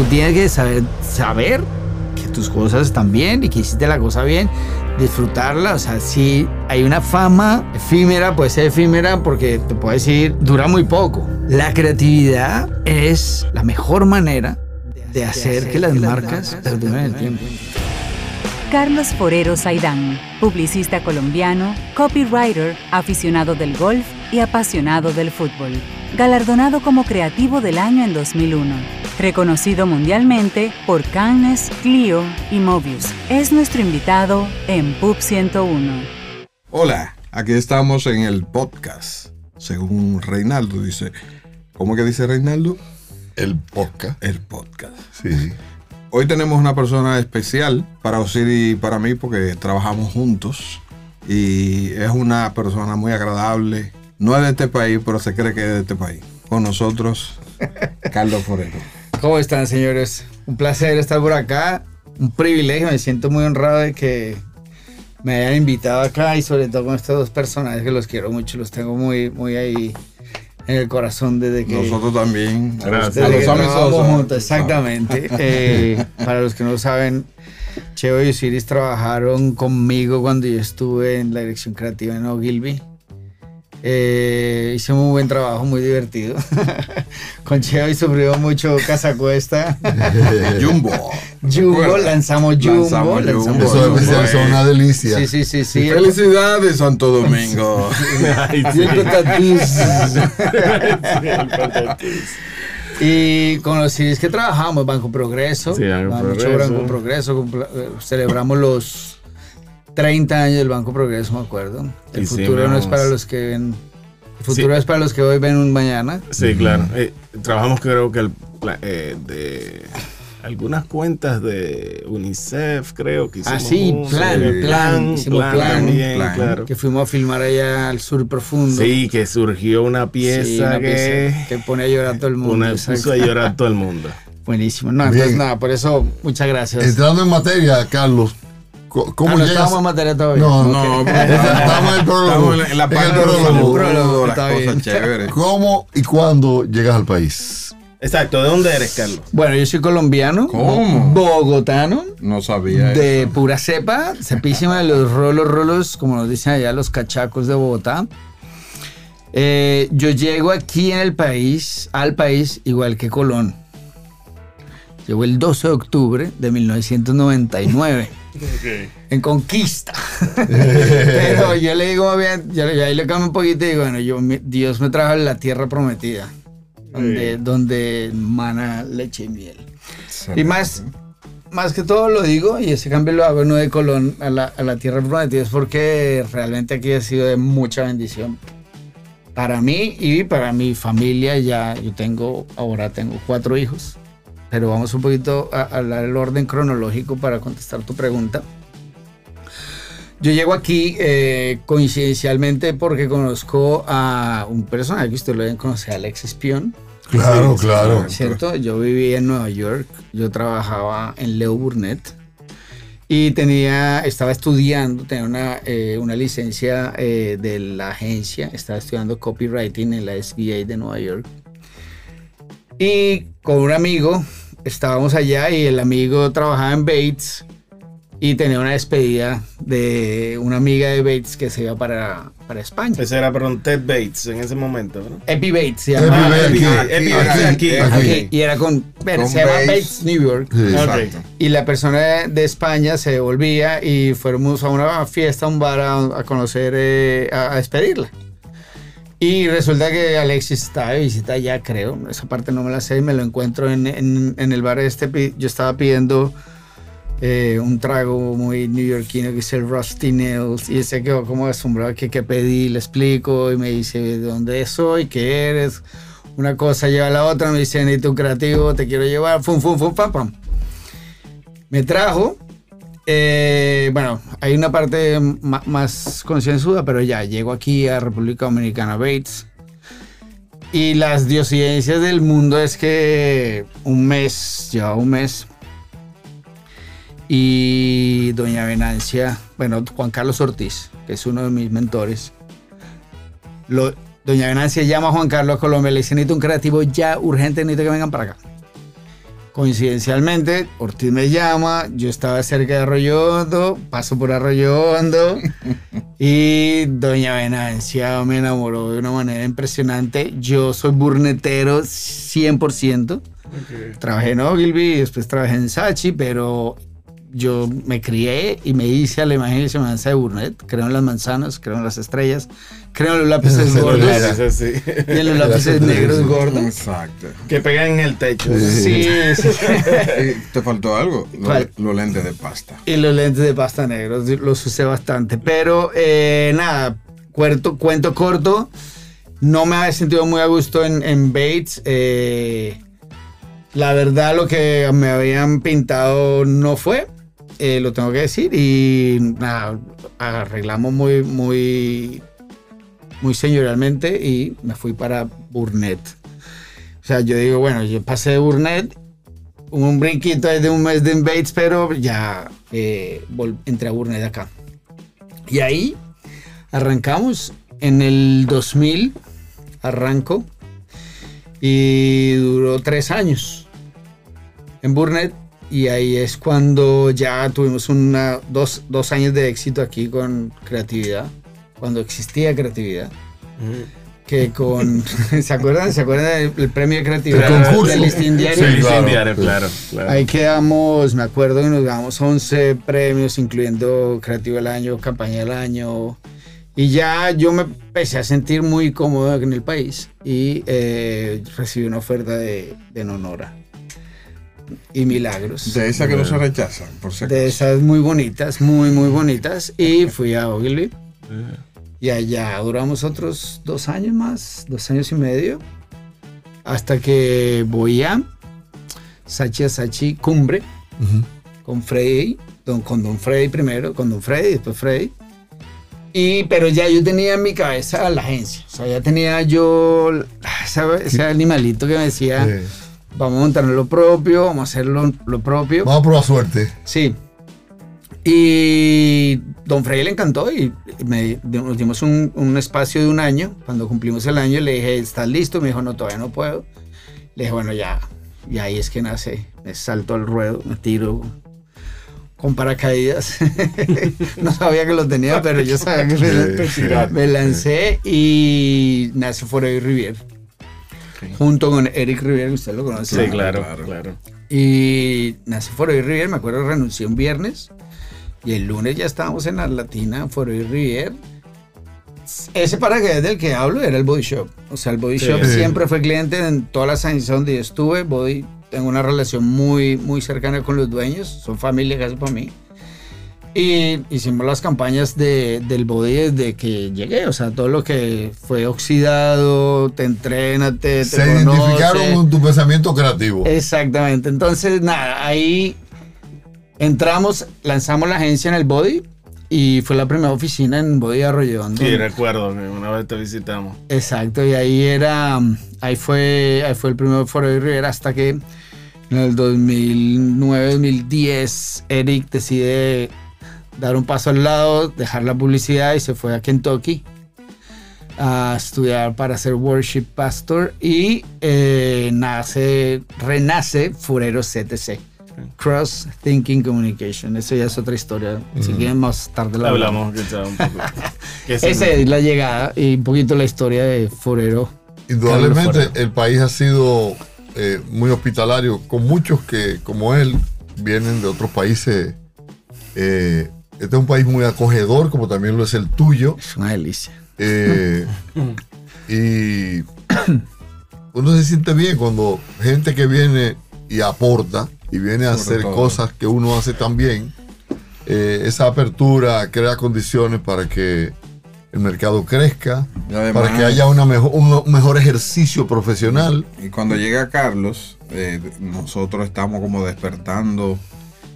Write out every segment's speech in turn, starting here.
tú tienes que saber, saber que tus cosas están bien y que hiciste la cosa bien, disfrutarla. O sea, si hay una fama efímera, puede ser efímera porque te puedo decir, dura muy poco. La creatividad es la mejor manera de hacer que las marcas perduren el tiempo. Carlos Forero Saidán, publicista colombiano, copywriter, aficionado del golf y apasionado del fútbol. Galardonado como Creativo del Año en 2001. Reconocido mundialmente por Cannes, Clio y Mobius. Es nuestro invitado en Pub 101. Hola, aquí estamos en el podcast. Según Reinaldo dice. ¿Cómo que dice Reinaldo? El podcast. El podcast. Sí. Hoy tenemos una persona especial para Osiris y para mí porque trabajamos juntos y es una persona muy agradable. No es de este país, pero se cree que es de este país. Con nosotros, Carlos Forero. ¿Cómo están, señores? Un placer estar por acá. Un privilegio. Me siento muy honrado de que me hayan invitado acá y sobre todo con estos dos personajes que los quiero mucho. Los tengo muy, muy ahí en el corazón desde que... Nosotros también. Desde que trabajamos juntos, exactamente. Eh, para los que no saben, Cheo y Osiris trabajaron conmigo cuando yo estuve en la dirección creativa en Ogilvy. Eh, hicimos un buen trabajo, muy divertido. Con Cheo y sufrió mucho Casa Cuesta. Jumbo. Jumbo, lanzamos Jumbo. Lanzamos lanzamos Jumbo. Eso, es una delicia. Sí, sí, sí, sí. Felicidades, Santo Domingo. Y con los CDs que trabajamos, Banco Progreso, Sí, Banco mucho Progreso. Banco Progreso, cumpla- eh, celebramos los 30 años del Banco Progreso, me acuerdo. El Hicimos- futuro no es para los que ven, el futuro Sí. es para los que hoy ven un mañana. Sí, claro. Eh, trabajamos creo que el, eh, de algunas cuentas de UNICEF, creo que hicimos. Ah, sí, uno, plan, eh, plan, hicimos plan, también, plan. claro. Que fuimos a filmar allá al sur profundo. Sí, que surgió una pieza Sí, una que, pieza que pone a llorar a todo el mundo. una- puso a llorar todo el mundo. Buenísimo. No, Bien. entonces nada, por eso, muchas gracias. Entrando en materia, Carlos, ¿cómo Ah, no llegas? estábamos en materia todavía. No, No, Estamos en el prólogo. Estamos en la- en la En parte el de los prólogo. las cosas chéveres. ¿Cómo y cuándo llegas al país? Exacto, ¿de dónde eres, Carlos? Bueno, yo soy colombiano. ¿Cómo? Bogotano. No sabía De eso. pura cepa, cepísima de los rolos, rolos, como nos dicen allá los cachacos de Bogotá. Eh, yo llego aquí en el país, al país, igual que Colón. Llegó el 12 de octubre de 1999. En conquista. Pero yo le digo bien, yo, ahí le cambio un poquito y digo, bueno, yo, Dios me trajo a la tierra prometida, donde, donde mana leche y miel. Y más, más que todo lo digo, y ese cambio lo hago no de Colón a la, a la tierra prometida, es porque realmente aquí ha sido de mucha bendición. Para mí y para mi familia, ya yo tengo, ahora tengo cuatro hijos, pero vamos un poquito a, a hablar el orden cronológico para contestar tu pregunta. Yo llego aquí eh, coincidencialmente porque conozco a un personaje que usted lo deben conocer, Alex Espion. Claro, claro. ¿cierto? Yo vivía en Nueva York, yo trabajaba en Leo Burnett y tenía, estaba estudiando, tenía una, eh, una licencia eh, de la agencia, estaba estudiando copywriting en la SBA de Nueva York. Y con un amigo estábamos allá y el amigo trabajaba en Bates y tenía una despedida de una amiga de Bates que se iba para, para España. Ese era, perdón, Ted Bates en ese momento, ¿no? Epi Bates se Epi llamaba. Bates, Epi- aquí, Epi- aquí, aquí, y era con, Con se llama Bates. Bates New York. Sí. Exacto. Y la persona de, de España se devolvía y fuimos a una fiesta, a un bar a, a conocer, eh, a, a despedirla. Y resulta que Alexis estaba de visita allá, creo. Esa parte no me la sé y me lo encuentro en, en- el bar este. Yo estaba pidiendo eh, un trago muy neoyorquino que es el Rusty Nails. Y se quedó como asombrado que qué pedí, le explico y me dice de dónde soy, qué eres. Una cosa lleva a la otra, me dice, necesito un creativo, te quiero llevar, fum, fum, fum, pam, pam. Me trajo. Eh, bueno, hay una parte más concienzuda, pero ya llego aquí a República Dominicana Bates. Y las diosidencias del mundo es que un mes, lleva un mes. Y doña Venancia, bueno, Juan Carlos Ortiz, que es uno de mis mentores, doña Venancia llama a Juan Carlos a Colombia, le dice, necesito un creativo ya urgente, necesito que vengan para acá. Coincidencialmente, Ortiz me llama, yo estaba cerca de Arroyo Hondo, paso por Arroyo Hondo y Doña Venancia me enamoró de una manera impresionante. Yo soy burnetero 100%. Trabajé en Ogilvy, después trabajé en Sachi, pero yo me crié y me hice a la imagen y semejanza de Burnett. Creo en las manzanas, creo en las estrellas, creo en los lápices gordos sí. y en los lápices negros gordos. Exacto. Que pegan en el techo. Sí, sí. Te faltó algo, los lentes de pasta. Y los lentes de pasta negros los usé bastante. Pero eh, nada, cuento, cuento corto. No me había sentido muy a gusto en, en Bates. eh, la verdad, lo que me habían pintado no fue. eh, lo tengo que decir. Y nada, arreglamos muy, muy, muy señorialmente y me fui para Burnett. O sea, yo digo, bueno, yo pasé de Burnett un brinquito de un mes de Bates, pero ya eh, entré a Burnett acá. Y ahí arrancamos en el 2000, arranco, y duró tres años en Burnett. Y ahí es cuando ya tuvimos una, dos, dos años de éxito aquí con creatividad, cuando existía creatividad. Que con. ¿Se acuerdan? ¿Se acuerdan del, premio de creatividad El concurso. del listín diario? Sí, claro. diario, claro, claro. Ahí quedamos, me acuerdo que nos ganamos 11 premios, incluyendo Creativo del Año, Campaña del Año. Y ya yo me empecé a sentir muy cómodo en el país y eh, recibí una oferta de, de Nonora y Milagros. De esa que no se rechazan, por si De esas muy bonitas, muy, muy bonitas. Y fui a Ogilvy. Y allá duramos otros dos años más, dos años y medio. Hasta que voy a Sachi a Sachi Cumbre con Freddy, don- con Don Freddy primero, con Don Freddy, después Freddy. Y, pero ya yo tenía en mi cabeza la agencia. O sea, ya tenía yo ese, ese animalito que me decía, vamos a montar lo propio, vamos a hacer lo, lo propio. vamos a probar suerte. Sí. Y Don Freddy le encantó y me, nos dimos un, un espacio de un año. Cuando cumplimos el año le dije, ¿estás listo? Me dijo, no, todavía no puedo. Le dije, bueno, ya. Y ahí es que nace. Me salto al ruedo, me tiro con paracaídas. no sabía que lo tenía, pero yo sabía que me, me lancé y nace Forever Rivier. Junto con Eric Rivier, que usted lo conoce. Sí, claro, claro. claro. Y nací Foroy Rivier, me acuerdo renuncié un viernes y el lunes ya estábamos en la Latina, Foroy Rivier. Ese paracaídas del que hablo era el Body Shop. O sea, el Body Sí. Shop siempre fue cliente en todas las agencias donde yo estuve. Body, tengo una relación muy, muy cercana con los dueños, son familia casi para mí. Y hicimos las campañas de, del body desde que llegué, o sea, todo lo que fue oxidado, te entrénate, te Se identificaron conoce. con tu pensamiento creativo. Exactamente. Entonces, nada, ahí entramos, lanzamos la agencia en el Body y fue la primera oficina en Body Arroyo. Sí, recuerdo una vez te visitamos. Exacto, y ahí era, ahí fue, ahí fue el primer foro de Rivera hasta que en el 2009-2010 Eric decide dar un paso al lado, dejar la publicidad y se fue a Kentucky a estudiar para ser worship pastor y eh, nace, renace Furero CTC. Cross Thinking Communication. Eso ya es otra historia. Si quieren más tarde la hablamos. Hablamos un poco. Esa es la llegada y un poquito la historia de Forero. Indudablemente el país ha sido eh, muy hospitalario con muchos que, como él, vienen de otros países. Eh, este es un país muy acogedor, como también lo es el tuyo. Es una delicia. Eh, y uno se siente bien cuando gente que viene y aporta y viene a Sobre hacer todo. cosas que uno hace también, eh, esa apertura crea condiciones para que el mercado crezca, además- para que haya una mejor, un, mejor ejercicio profesional. Y cuando llega Carlos, eh, nosotros estamos como despertando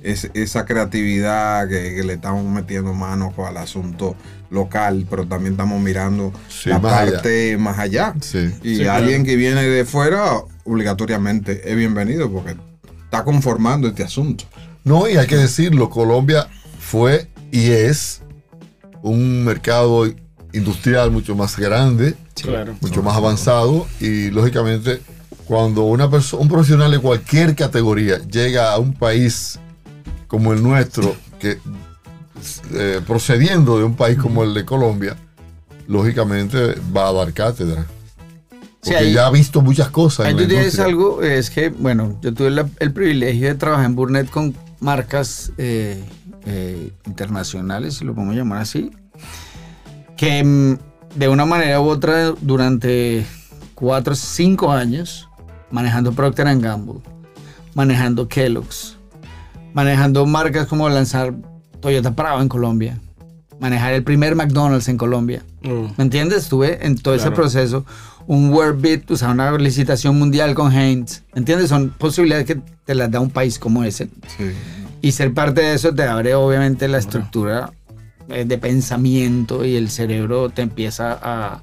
es- esa creatividad que, que le estamos metiendo mano al asunto local, pero también estamos mirando Sí, la más allá. parte más allá. Sí. Y Sí, claro. alguien que viene de fuera, obligatoriamente es bienvenido porque está conformando este asunto. No, y hay que decirlo, Colombia fue y es un mercado industrial mucho más grande, Claro. mucho más avanzado y lógicamente cuando una persona, un profesional de cualquier categoría llega a un país como el nuestro, que eh, procediendo de un país como el de Colombia, lógicamente va a dar cátedra. Sí, Porque ahí- ya ha visto muchas cosas. Ahí tú tienes algo, es que, bueno, yo tuve la- el privilegio de trabajar en Burnett con marcas eh, eh, internacionales, si lo podemos llamar así, que mm, de una manera u otra durante cuatro, cinco años, manejando Procter Gamble, manejando Kellogg's, manejando marcas como lanzar Toyota Prado en Colombia, manejar el primer McDonald's en Colombia. Mm. ¿Me entiendes? Estuve en todo ese proceso. Un World Beat, o sea, una licitación mundial con Heinz. ¿Me entiendes? Son posibilidades que te las da un país como ese. Sí. Y ser parte de eso te abre obviamente la estructura eh, de pensamiento y el cerebro te empieza a,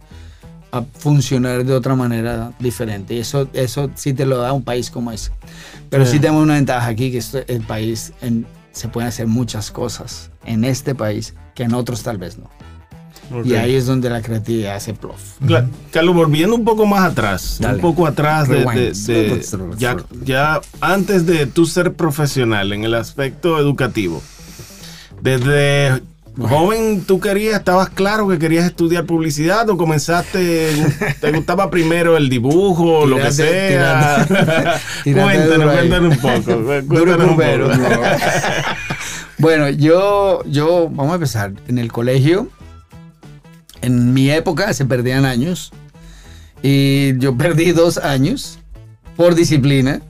a funcionar de otra manera diferente. Y eso, eso sí te lo da un país como ese. Pero sí Sí. tenemos una ventaja aquí, que esto- el país en- se pueden hacer muchas cosas en este país que en otros tal vez no. Ok. Y ahí es donde la creatividad hace plof. Cla- Carlos, volviendo un poco más atrás, Dale. un poco atrás de, de- de- ya, ya antes de tú ser profesional en el aspecto educativo, desde joven tú querías, estabas claro que querías estudiar publicidad o comenzaste, te gustaba primero el dibujo, lo que sea. cuéntanos, cuéntanos un poco. Cuéntanos un poco. Bueno, yo, yo, vamos a empezar. En el colegio, en mi época se perdían años. Y yo perdí dos años por disciplina.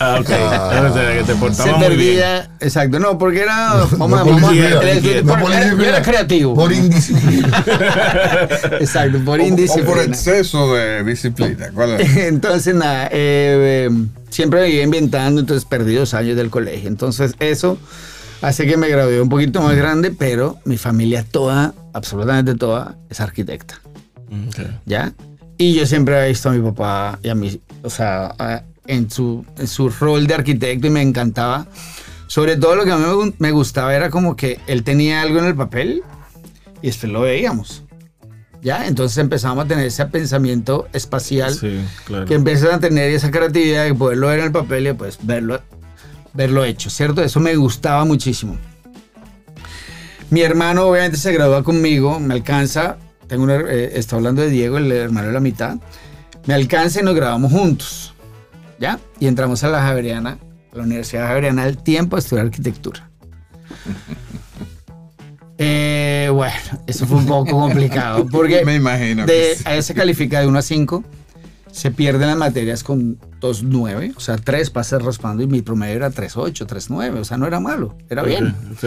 Ah, ok. Ah. O sea, que te Se portaba muy bien. perdía, exacto, no, porque era, indisciplina, era- no por era- yo indisciplina, era creativo. Por indisciplina. exacto, por O- O, por indisciplina. exceso de disciplina. ¿Cuál es? Entonces, nada, eh, eh, siempre me iba inventando, entonces perdí dos años del colegio. Entonces, eso hace que me gradué un poquito más grande, pero mi familia toda, absolutamente toda, es arquitecta, Ok. ¿ya? Y yo siempre he visto a mi papá y a mí, o sea, a- en su, en su rol de arquitecto y me encantaba. Sobre todo lo que a mí me gu- me gustaba era como que él tenía algo en el papel y después lo veíamos. ¿Ya? Entonces empezamos a tener ese pensamiento espacial Sí, claro. que empiezas a tener esa creatividad de poderlo ver en el papel y pues verlo, verlo hecho, ¿cierto? Eso me gustaba muchísimo. Mi hermano obviamente se gradúa conmigo, me alcanza, tengo una, eh, está hablando de Diego, el hermano de la mitad, me alcanza y nos grabamos juntos, ¿ya? Y entramos a la Javeriana, a la Universidad Javeriana al tiempo a estudiar arquitectura. Eh, bueno, eso fue un poco complicado, porque Me imagino. de, sí. a él se califica de 1 a 5. Se pierden las materias con 2.9, o sea, 3 pasas raspando y mi promedio era 3.8, 3.9, o sea, no era malo, era bien. Sí.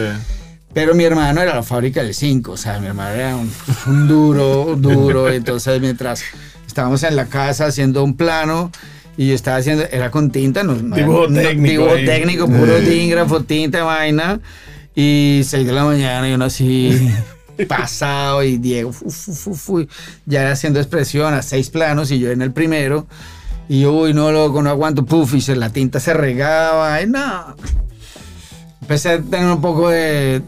Pero mi hermano era la fábrica del 5, o sea, mi hermano era un, un duro, duro. Entonces, mientras estábamos en la casa haciendo un plano y yo estaba haciendo, era con tinta, no, no- Dibujo no- técnico dibujo técnico, puro dígrafo, tinta, vaina. Y 6 de la mañana y uno así pasado y Diego fu, fu, fu, ya haciendo expresión a seis planos y yo en el primero. Y yo, uy, no, loco, no aguanto, puf, y se, la tinta se regaba, y no. Empecé a tener un poco de...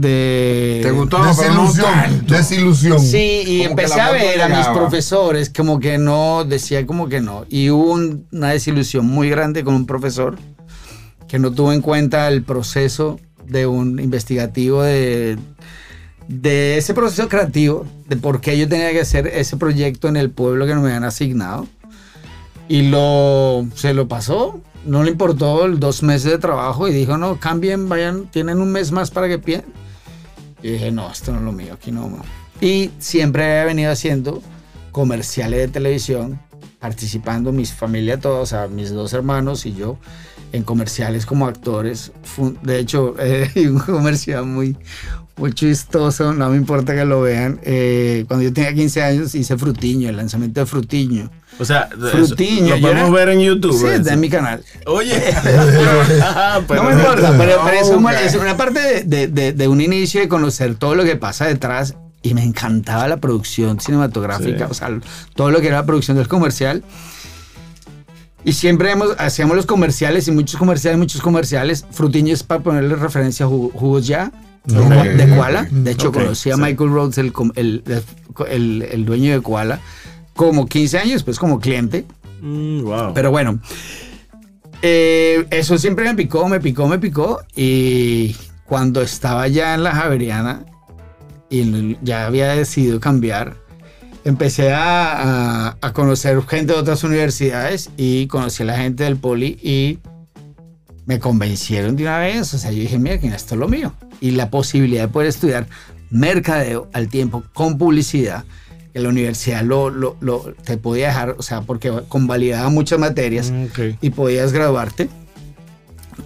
de ¿Te gustó? Pero no Desilusión. Desilusión. Sí, y Como empecé a ver no a mis llegaba. profesores como que no, decía como que no. Y hubo un- una desilusión muy grande con un profesor que no tuvo en cuenta el proceso de un investigativo de, de ese proceso creativo, de por qué yo tenía que hacer ese proyecto en el pueblo que me habían asignado. Y lo, se lo pasó, no le importó el dos meses de trabajo y dijo, no, cambien, vayan, tienen un mes más para que piensen. Y dije, no, esto no es lo mío, aquí no. no". Y siempre he venido haciendo comerciales de televisión, participando mi familia toda, o sea, mis dos hermanos y yo, en comerciales como actores. De hecho, eh, hay un comercial muy, muy chistoso, no me importa que lo vean. Eh, cuando yo tenía 15 años hice Frutiño, el lanzamiento de Frutiño. O sea, Frutiño. lo yo podemos ver en YouTube. Sí, está en mi canal. Oye. Pero- no me importa, pero, pero es, una parte de, de- de- de un inicio de conocer todo lo que pasa detrás y me encantaba la producción cinematográfica, Sí. o sea, todo lo que era la producción del comercial. Y siempre hemos, hacíamos los comerciales y muchos comerciales, muchos comerciales. Frutiño es para ponerle referencia a jugo- jugos ya. De, Ok. Kua- de Koala. De hecho, Ok, conocí a sí. Michael Rhodes, el, el- el dueño de Koala, como 15 años, pues como cliente. Mm, wow. Pero bueno, eh, eso siempre me picó, me picó, me picó. Y cuando estaba ya en la Javeriana y ya había decidido cambiar, empecé a, a- a conocer gente de otras universidades y conocí a la gente del Poli y me convencieron de una vez. O sea, yo dije, mira, que esto es lo mío. Y la posibilidad de poder estudiar mercadeo al tiempo con publicidad, que la universidad lo, lo- lo- te podía dejar, o sea, porque convalidaba muchas materias Mm, y podías graduarte,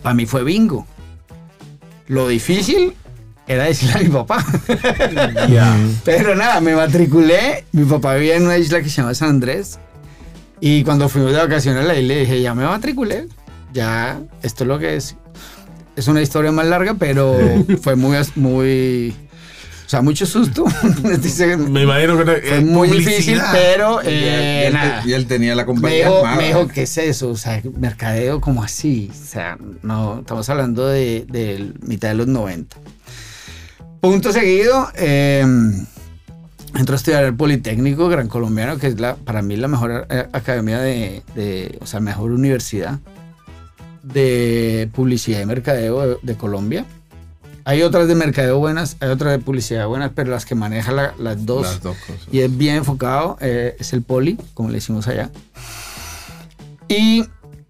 para mí fue bingo. Lo difícil era decirle a mi papá. Pero nada, me matriculé. Mi papá vivía en una isla que se llama San Andrés. Y cuando fuimos de vacaciones a la isla, dije, ya me matriculé. Ya, esto es lo que es. Es una historia más larga, pero fue muy, muy, sea, mucho susto. Dice, Me imagino que fue es muy publicidad. difícil, pero y, él, eh, y él te- nada. y él tenía la Me compañía dijo, me dijo, ¿qué es eso? O sea, mercadeo como así. O sea, no, estamos hablando de, de mitad de los 90. Punto seguido, eh, entro a estudiar el Politécnico Gran Colombiano, que es la, para mí la mejor eh, academia de, de- o sea, mejor universidad de publicidad y mercadeo de, de Colombia. Hay otras de mercadeo buenas, hay otras de publicidad buenas, pero las que maneja la- las dos Las dos cosas. y es bien enfocado, eh, es el poli, como le decimos allá. Y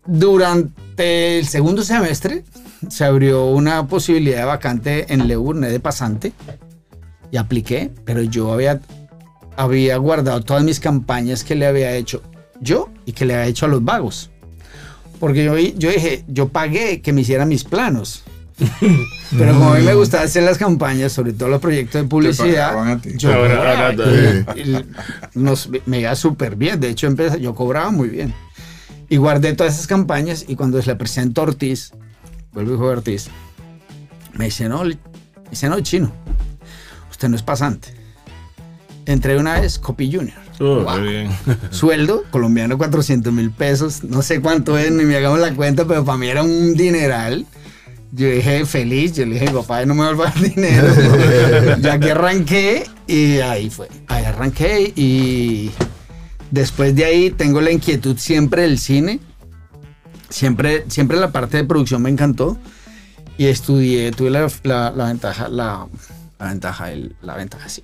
durante el segundo semestre se abrió una posibilidad de vacante en Leurne de pasante y apliqué, pero yo había, había guardado todas mis campañas que le había hecho yo y que le había hecho a los vagos. Porque yo, yo dije, yo pagué que me hicieran mis planos. Pero como a mí me gustaba hacer las campañas, sobre todo los proyectos de publicidad, pagaban a ti. yo Ahora- cobraba. ahora- Y- y nos, me iba súper bien. De hecho, empecé, yo cobraba muy bien. Y guardé todas esas campañas y cuando se le presentó a Ortiz, vuelvo hijo de Ortiz, me dice, no, me dice, no, chino, usted no es pasante. Entré una vez, Copy Junior. Oh, Wow. bien. Sueldo colombiano 400 mil pesos. No sé cuánto es, ni me hagamos la cuenta, pero para mí era un dineral. Yo dije feliz, yo le dije, papá, no me vuelva a dar dinero. ya que arranqué y ahí fue. Ahí arranqué y después de ahí tengo la inquietud siempre del cine. Siempre, siempre la parte de producción me encantó y estudié, tuve la, ventaja, la, la ventaja, el- la ventaja, sí,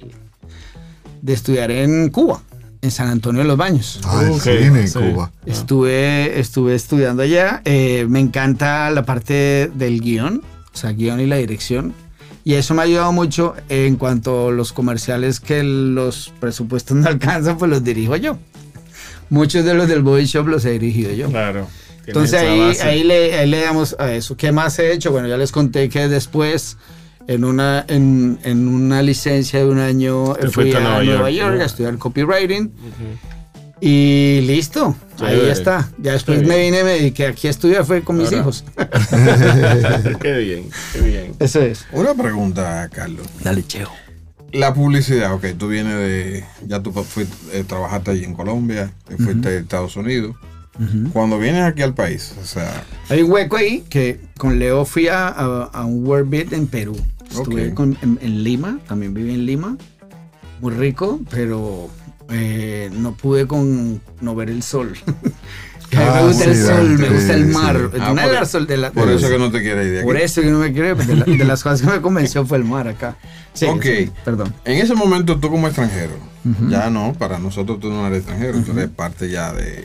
de estudiar en Cuba, en San Antonio de los Baños. Ah, el Ok, cine en sí. Cuba. Estuve, estuve estudiando allá. eh, me encanta la parte del guion, o sea, guion y la dirección. Y eso me ha ayudado mucho en cuanto a los comerciales que los presupuestos no alcanzan, pues los dirijo yo. Muchos de los del Body Shop los he dirigido yo. Claro. Entonces ahí, ahí, le, ahí le damos a eso. ¿Qué más he hecho? Bueno, ya les conté que después, en una, en, en una licencia de un año, Te fui a a Nueva, Nueva York, York. a estudiar copywriting. Y listo, ahí Chévere. está. Ya después me vine, me dediqué aquí a estudiar, fue con mis Ahora- hijos. Qué bien, qué bien. Eso es. Una pregunta, Carlos. Dale, cheo. La publicidad, ok, tú vienes de. Ya tú fuiste, eh, trabajaste allí en Colombia, te fuiste a Estados Unidos. Cuando vienes aquí al país, o sea, Hay un hueco ahí que con Leo fui a, a, a un World Beat en Perú. Estuve Ok. con- en, en Lima, también viví en Lima. Muy rico, pero eh, no pude con no ver el sol. Ah, me gusta el sí, sol, me gusta el sí. mar. Ah, por- era el sol de la por de eso los- que no te quieres ir de aquí. Por eso que no me quiero ir, de, la- de las cosas que me convenció fue el mar acá. Sí, Ok. perdón. En ese momento tú como extranjero, ya no, para nosotros tú no eres extranjero, tú eres parte ya de,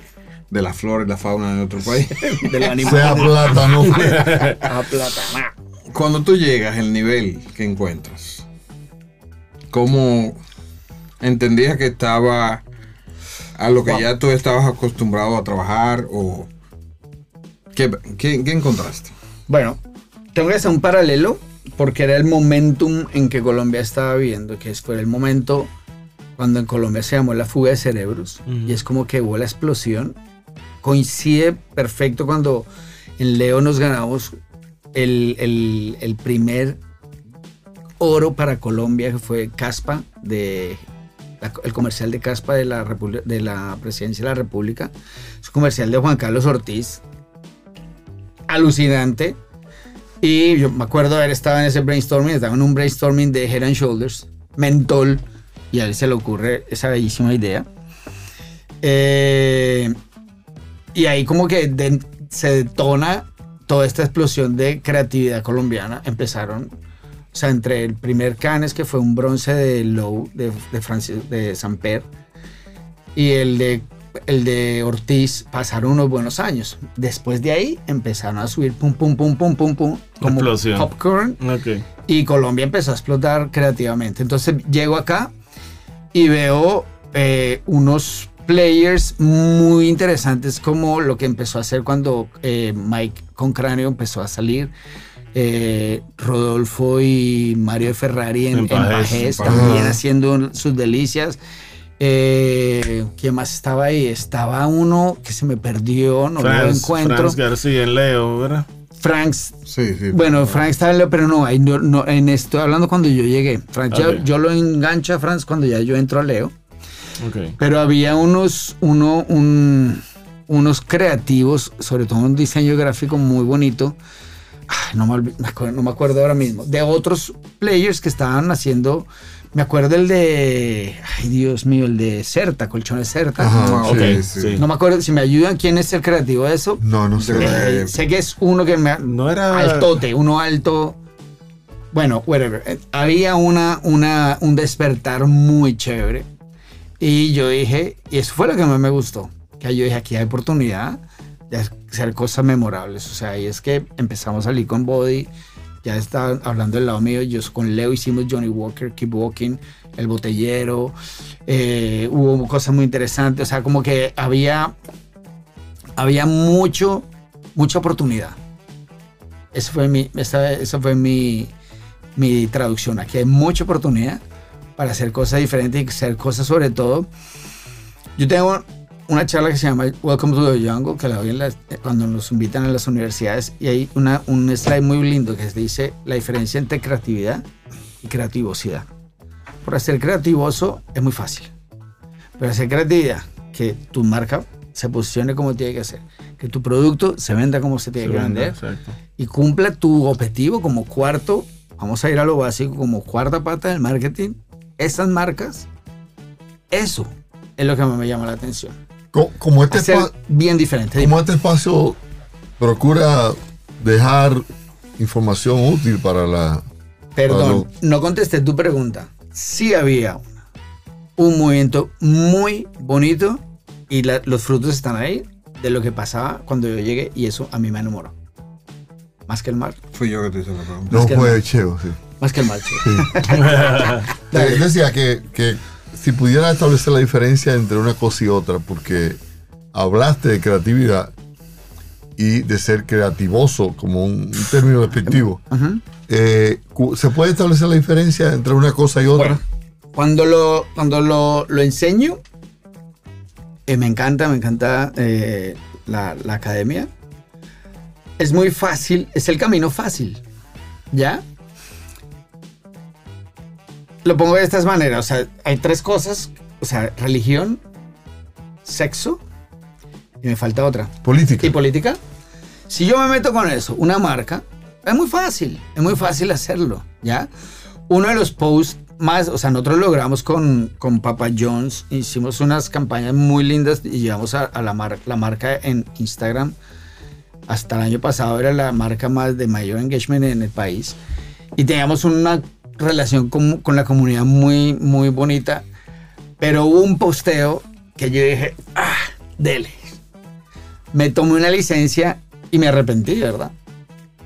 de la flora y la fauna de otro país. De los Sea plátano. a plata. Cuando tú llegas, el nivel que encuentras, ¿cómo entendías que estaba a lo que ya tú estabas acostumbrado a trabajar o qué, qué- qué encontraste? Bueno, tengo que hacer un paralelo porque era el momentum en que Colombia estaba viviendo, que fue el momento cuando en Colombia se llamó la fuga de cerebros y es como que hubo la explosión. Coincide perfecto cuando en Leo nos ganamos el, el- el primer oro para Colombia, fue Caspa, de, la- el comercial de Caspa de la, de la Presidencia de la República. Es un comercial de Juan Carlos Ortiz, alucinante. Y yo me acuerdo haber estado en ese brainstorming, estaba en un brainstorming de Head and Shoulders, mentol, y a él se le ocurre esa bellísima idea. Eh, y ahí como que de- se detona toda esta explosión de creatividad colombiana. Empezaron, o sea, entre el primer Cannes, que fue un bronce de Lowe, de, de, Francis, de Samper, y el de, el de Ortiz, pasaron unos buenos años. Después de ahí empezaron a subir pum, pum, pum, pum, pum, pum, como Explosión. popcorn. Ok. Y Colombia empezó a explotar creativamente. Entonces llego acá y veo eh, unos players muy interesantes como lo que empezó a hacer cuando eh, Mike con Cráneo empezó a salir. eh, Rodolfo y Mario de Ferrari en, En en Pajés, Pajés en Pajés. también haciendo sus delicias. Eh, ¿Quién más estaba ahí? Estaba uno que se me perdió, no lo Franz, encuentro. Franz García en Leo, ¿verdad? Franks Sí, sí. bueno, Frank estaba en Leo, pero no, ahí no, no, en estoy hablando cuando yo llegué. Frank, Ok. yo lo engancho a Frank cuando ya yo entro a Leo. Ok. Pero había unos, uno, un- unos creativos, sobre todo un diseño gráfico muy bonito. No, me, no me acuerdo ahora mismo. De otros players que estaban haciendo. Me acuerdo el de. Ay, Dios mío, el de Certa, Colchones Certa. Ajá, Ah, ok, ok, sí. sí. No me acuerdo si me ayudan quién es el creativo de eso. No, no sé. Eh, Eh, sé que es uno que me. No era. Altote, uno alto. Bueno, whatever. Eh, Había una, una, un despertar muy chévere. Y yo dije, y eso fue lo que más me gustó. Que yo dije, aquí hay oportunidad de hacer cosas memorables. O sea, y es que empezamos a salir con Body. Ya estaba hablando del lado mío. Yo con Leo hicimos Johnny Walker, Keep Walking, El Botellero. eh, hubo cosas muy interesantes. O sea, como que había, había mucho, mucha oportunidad. Esa fue mi, esa fue mi, mi traducción. Aquí hay mucha oportunidad para hacer cosas diferentes y hacer cosas sobre todo. Yo tengo una charla que se llama Welcome to the Jungle, que la doy en cuando nos invitan a las universidades y hay una, un slide muy lindo que dice la diferencia entre creatividad y creativosidad. Por ser creativoso es muy fácil, pero hacer creatividad, que tu marca se posicione como tiene que ser, que tu producto se venda como se tiene que vender Exacto. y cumpla tu objetivo como cuarto, vamos a ir a lo básico, como cuarta pata del marketing, esas marcas, eso es lo que me llama la atención. Co- Como este, Hacer bien diferente. como este espacio procura dejar información útil para la... Perdón, no contesté tu pregunta. Sí había una- un movimiento muy bonito y la- los frutos están ahí de lo que pasaba cuando yo llegué y eso a mí me enamoró. Más que el mar. Fui yo que te hice la pregunta. No fue. Cheo, sí. Más que el mar. chico. Eh, decía que, que si pudiera establecer la diferencia entre una cosa y otra, porque hablaste de creatividad y de ser creativoso como un, un término despectivo, eh, ¿se puede establecer la diferencia entre una cosa y otra? Bueno, cuando lo, cuando lo, lo enseño, eh, me encanta, me encanta eh, la, la academia. Es muy fácil, es el camino fácil, ¿ya? Lo pongo de estas maneras, o sea, hay tres cosas, o sea, religión, sexo, y me falta otra, Política. y política. Si yo me meto con eso, una marca, es muy fácil, es muy fácil hacerlo, ¿ya? Uno de los posts más, o sea, nosotros logramos con, con Papa John's, hicimos unas campañas muy lindas y llevamos a, a la, mar- la marca en Instagram. Hasta el año pasado era la marca más de mayor engagement en el país. Y teníamos una relación con, con la comunidad muy, muy bonita. Pero hubo un posteo que yo dije, ah, dele me tomé una licencia y me arrepentí, ¿verdad?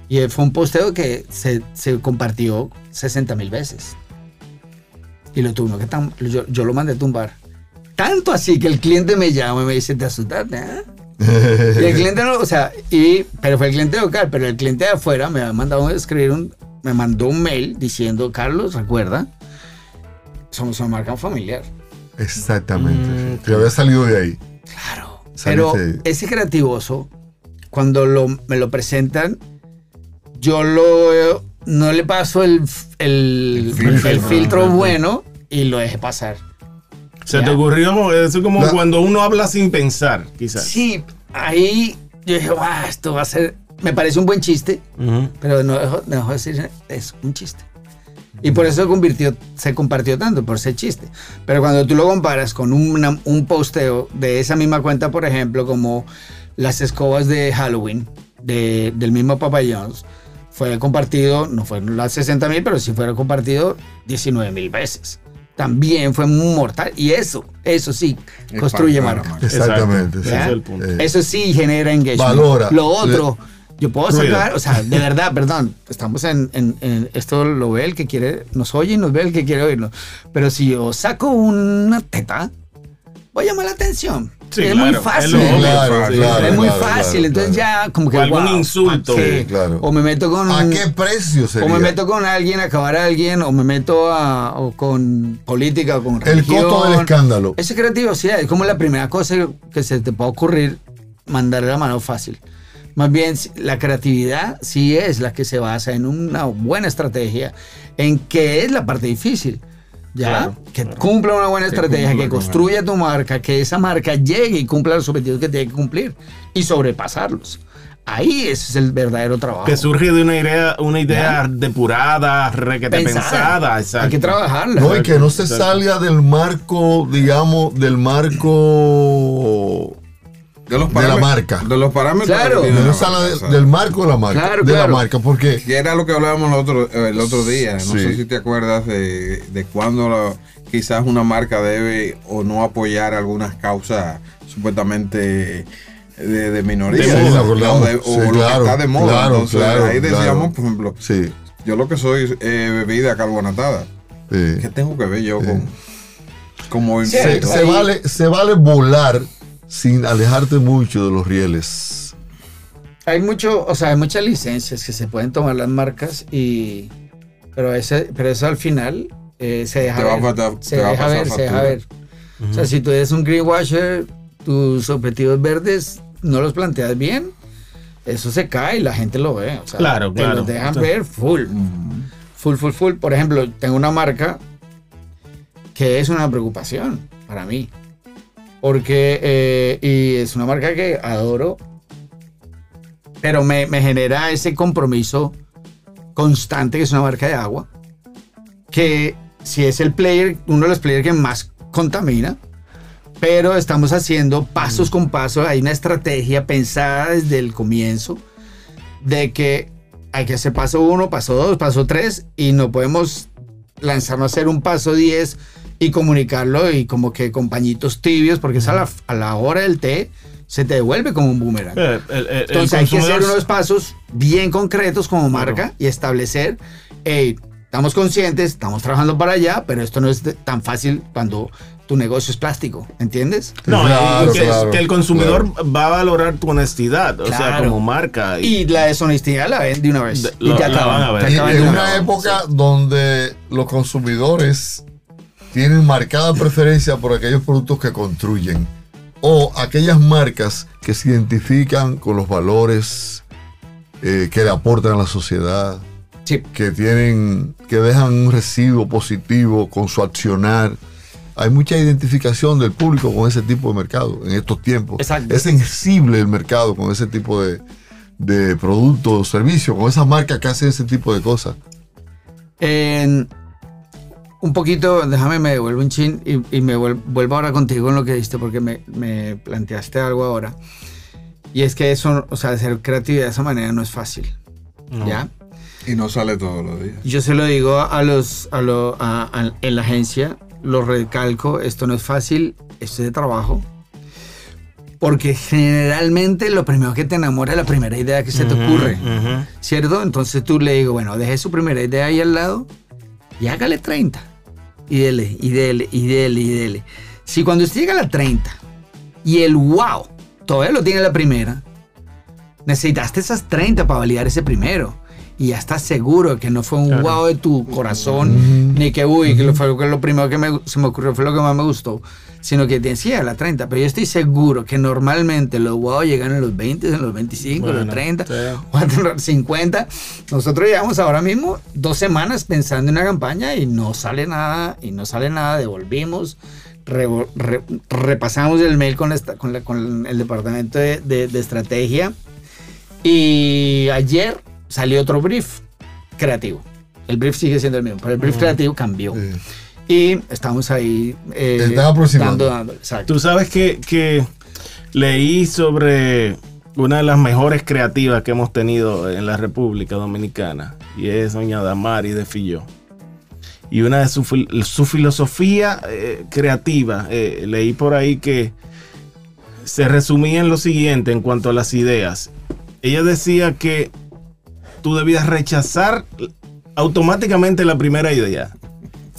Y fue un posteo que se, se compartió 60 mil veces. Y lo tuve que tam- yo, yo lo mandé a tumbar. Tanto así que el cliente me llama y me dice, ¿te asustaste? ah?" Y el cliente no, o sea, y, pero fue el cliente local, pero el cliente de afuera me ha mandado a escribir un, me mandó un mail diciendo, Carlos, recuerda, somos una marca familiar. Exactamente. Mm, sí. Que había salido de ahí. Claro. Pero Saliste- ese creativoso, cuando lo, me lo presentan, yo lo no le paso el, el, El filtro. el filtro bueno y lo dejé pasar. Se Ya. te ocurrió, eso es como La- cuando uno habla sin pensar, quizás. Sí, ahí yo dije, "Guau, esto va a ser, me parece un buen chiste, Ujú. pero no dejo, no dejo de decir, es un chiste. Y por eso se, convirtió, se compartió tanto, por ser chiste. Pero cuando tú lo comparas con una- un posteo de esa misma cuenta, por ejemplo, como las escobas de Halloween de- del mismo Papa John's fue compartido, no fueron las 60 mil, pero sí fueron compartido 19 mil veces. También fue muy mortal. Y eso, eso sí, construye marca. marca. Exactamente. Sí. Ese es el punto. Eso sí genera engagement. Valora. Lo otro, yo puedo Ruido. sacar, o sea, de verdad, perdón, estamos en, en- en- esto lo ve el que quiere, nos oye y nos ve el que quiere oírnos. Pero si yo saco una teta, voy a llamar la atención. Sí, es claro, muy es fácil. obvio. claro, Sí, claro, es muy claro, fácil, claro, entonces claro. ya como que O algún wow, insulto. Sí, claro. O me meto con ¿A qué precio sería? o me meto con alguien, acabar a alguien, o me meto a, o con política, o con El religión. costo del escándalo. Esa creatividad es como la primera cosa que se te puede ocurrir, mandarle la mano fácil. Más bien, la creatividad sí es la que se basa en una buena estrategia, en que es la parte difícil. ¿Ya? Claro, que cumpla una buena Que estrategia, que con construya tu marca, que esa marca llegue y cumpla los objetivos que tiene que cumplir y sobrepasarlos. Ahí ese es el verdadero trabajo. Que surge de una idea, una idea depurada, requete Pensada. pensada. exacto. Hay que trabajarla. No, y que no se Exacto. salga del marco, digamos, del marco De, los de la parámetros- de De los parámetros. Claro. no la marca, de- del marco de la marca. Claro, de claro. la marca, porque Que era lo que hablábamos el otro, el otro día. No Sí. sé si te acuerdas de, de cuando la- quizás una marca debe o no apoyar algunas causas supuestamente de, de minoría. De o moda, o de- o Sí, lo claro, que está de moda. claro, Entonces, claro, ahí decíamos, claro. por ejemplo, sí, yo lo que soy es eh, bebida carbonatada. sí. ¿Qué tengo que ver yo Sí. con, con movimiento? Se, se vale, se vale volar sin alejarte mucho de los rieles. Hay mucho, o sea, hay muchas licencias que se pueden tomar las marcas y pero ese, pero eso al final eh, se deja Te va a ver, se te va a deja pasar ver, se deja ver. O sea, si tú eres un greenwasher, tus objetivos verdes no los planteas bien, eso se cae y la gente lo ve. O sea, Claro, te claro. los dejan Sí. ver full, full, full, full. Por ejemplo, tengo una marca que es una preocupación para mí. Porque, eh, y es una marca que adoro, pero me, me genera ese compromiso constante, que es una marca de agua, que si es el player, uno de los players que más contamina, pero estamos haciendo pasos con paso, hay una estrategia pensada desde el comienzo de que hay que hacer paso uno, paso dos, paso tres, y no podemos lanzarnos a hacer un paso 10 y comunicarlo y como que con pañitos tibios, porque es a la, a la hora del té se te devuelve como un boomerang. Eh, el- el- el Entonces hay que hacer unos pasos bien concretos como marca y establecer, hey, estamos conscientes, estamos trabajando para allá, pero esto no es tan fácil cuando tu negocio es plástico, ¿entiendes? No, y- Claro, que, claro, que el consumidor claro. va a valorar tu honestidad, o sea, Claro. como marca. Y, Y la deshonestidad la ven de una vez. De- y lo- te la acaban, van a ver. te Y en una vez. época donde los consumidores tienen marcada preferencia por aquellos productos que construyen o aquellas marcas que se identifican con los valores eh, que le aportan a la sociedad, Sí. que tienen, que dejan un residuo positivo con su accionar. Hay mucha identificación del público con ese tipo de mercado en estos tiempos. Exacto. Es sensible el mercado con ese tipo de, de productos o servicios, con esas marcas que hacen ese tipo de cosas. En- un poquito, déjame, me devuelvo un chin y, y me vuel- vuelvo ahora contigo en lo que diste porque me, me planteaste algo ahora. Y es que eso, o sea, hacer creatividad de esa manera no es fácil. ¿Ya? Y no sale todos los días. Yo se lo digo a los, a lo, a- a- en la agencia, lo recalco, esto no es fácil, esto es de trabajo. Porque generalmente lo primero que te enamora es la primera idea que se te ocurre. Ujú. ¿Cierto? Entonces tú le digo, bueno, deje su primera idea ahí al lado y hágale 30. Y dele, y dele, y dele, y dele. Si cuando usted llega a la 30 y el wow todavía lo tiene la primera, necesitaste esas 30 para validar ese primero. Y ya estás seguro que no fue un Claro. wow de tu corazón, ni que uy, que lo, fue lo primero que me- se me ocurrió, fue lo que más me gustó, sino que te decía la 30. Pero yo estoy seguro que normalmente los wow llegan en los 20, en los 25, en los Bueno, 30, sí. o hasta en los 50. Nosotros llevamos ahora mismo dos semanas pensando en una campaña y no sale nada, y no sale nada, devolvimos. re- re- repasamos el mail con, esta- con, la- con el departamento de, de- de estrategia y ayer salió otro brief creativo. El brief sigue siendo el mismo, pero el brief creativo cambió. Eh, Y estamos ahí. eh, Están aproximando. dando- dando- exacto. Tú sabes que, que leí sobre una de las mejores creativas que hemos tenido en la República Dominicana y es doña Damari de Filló. Y una de su, su filosofía eh, creativa, eh, leí por ahí que se resumía en lo siguiente en cuanto a las ideas. Ella decía que tú debías rechazar automáticamente la primera idea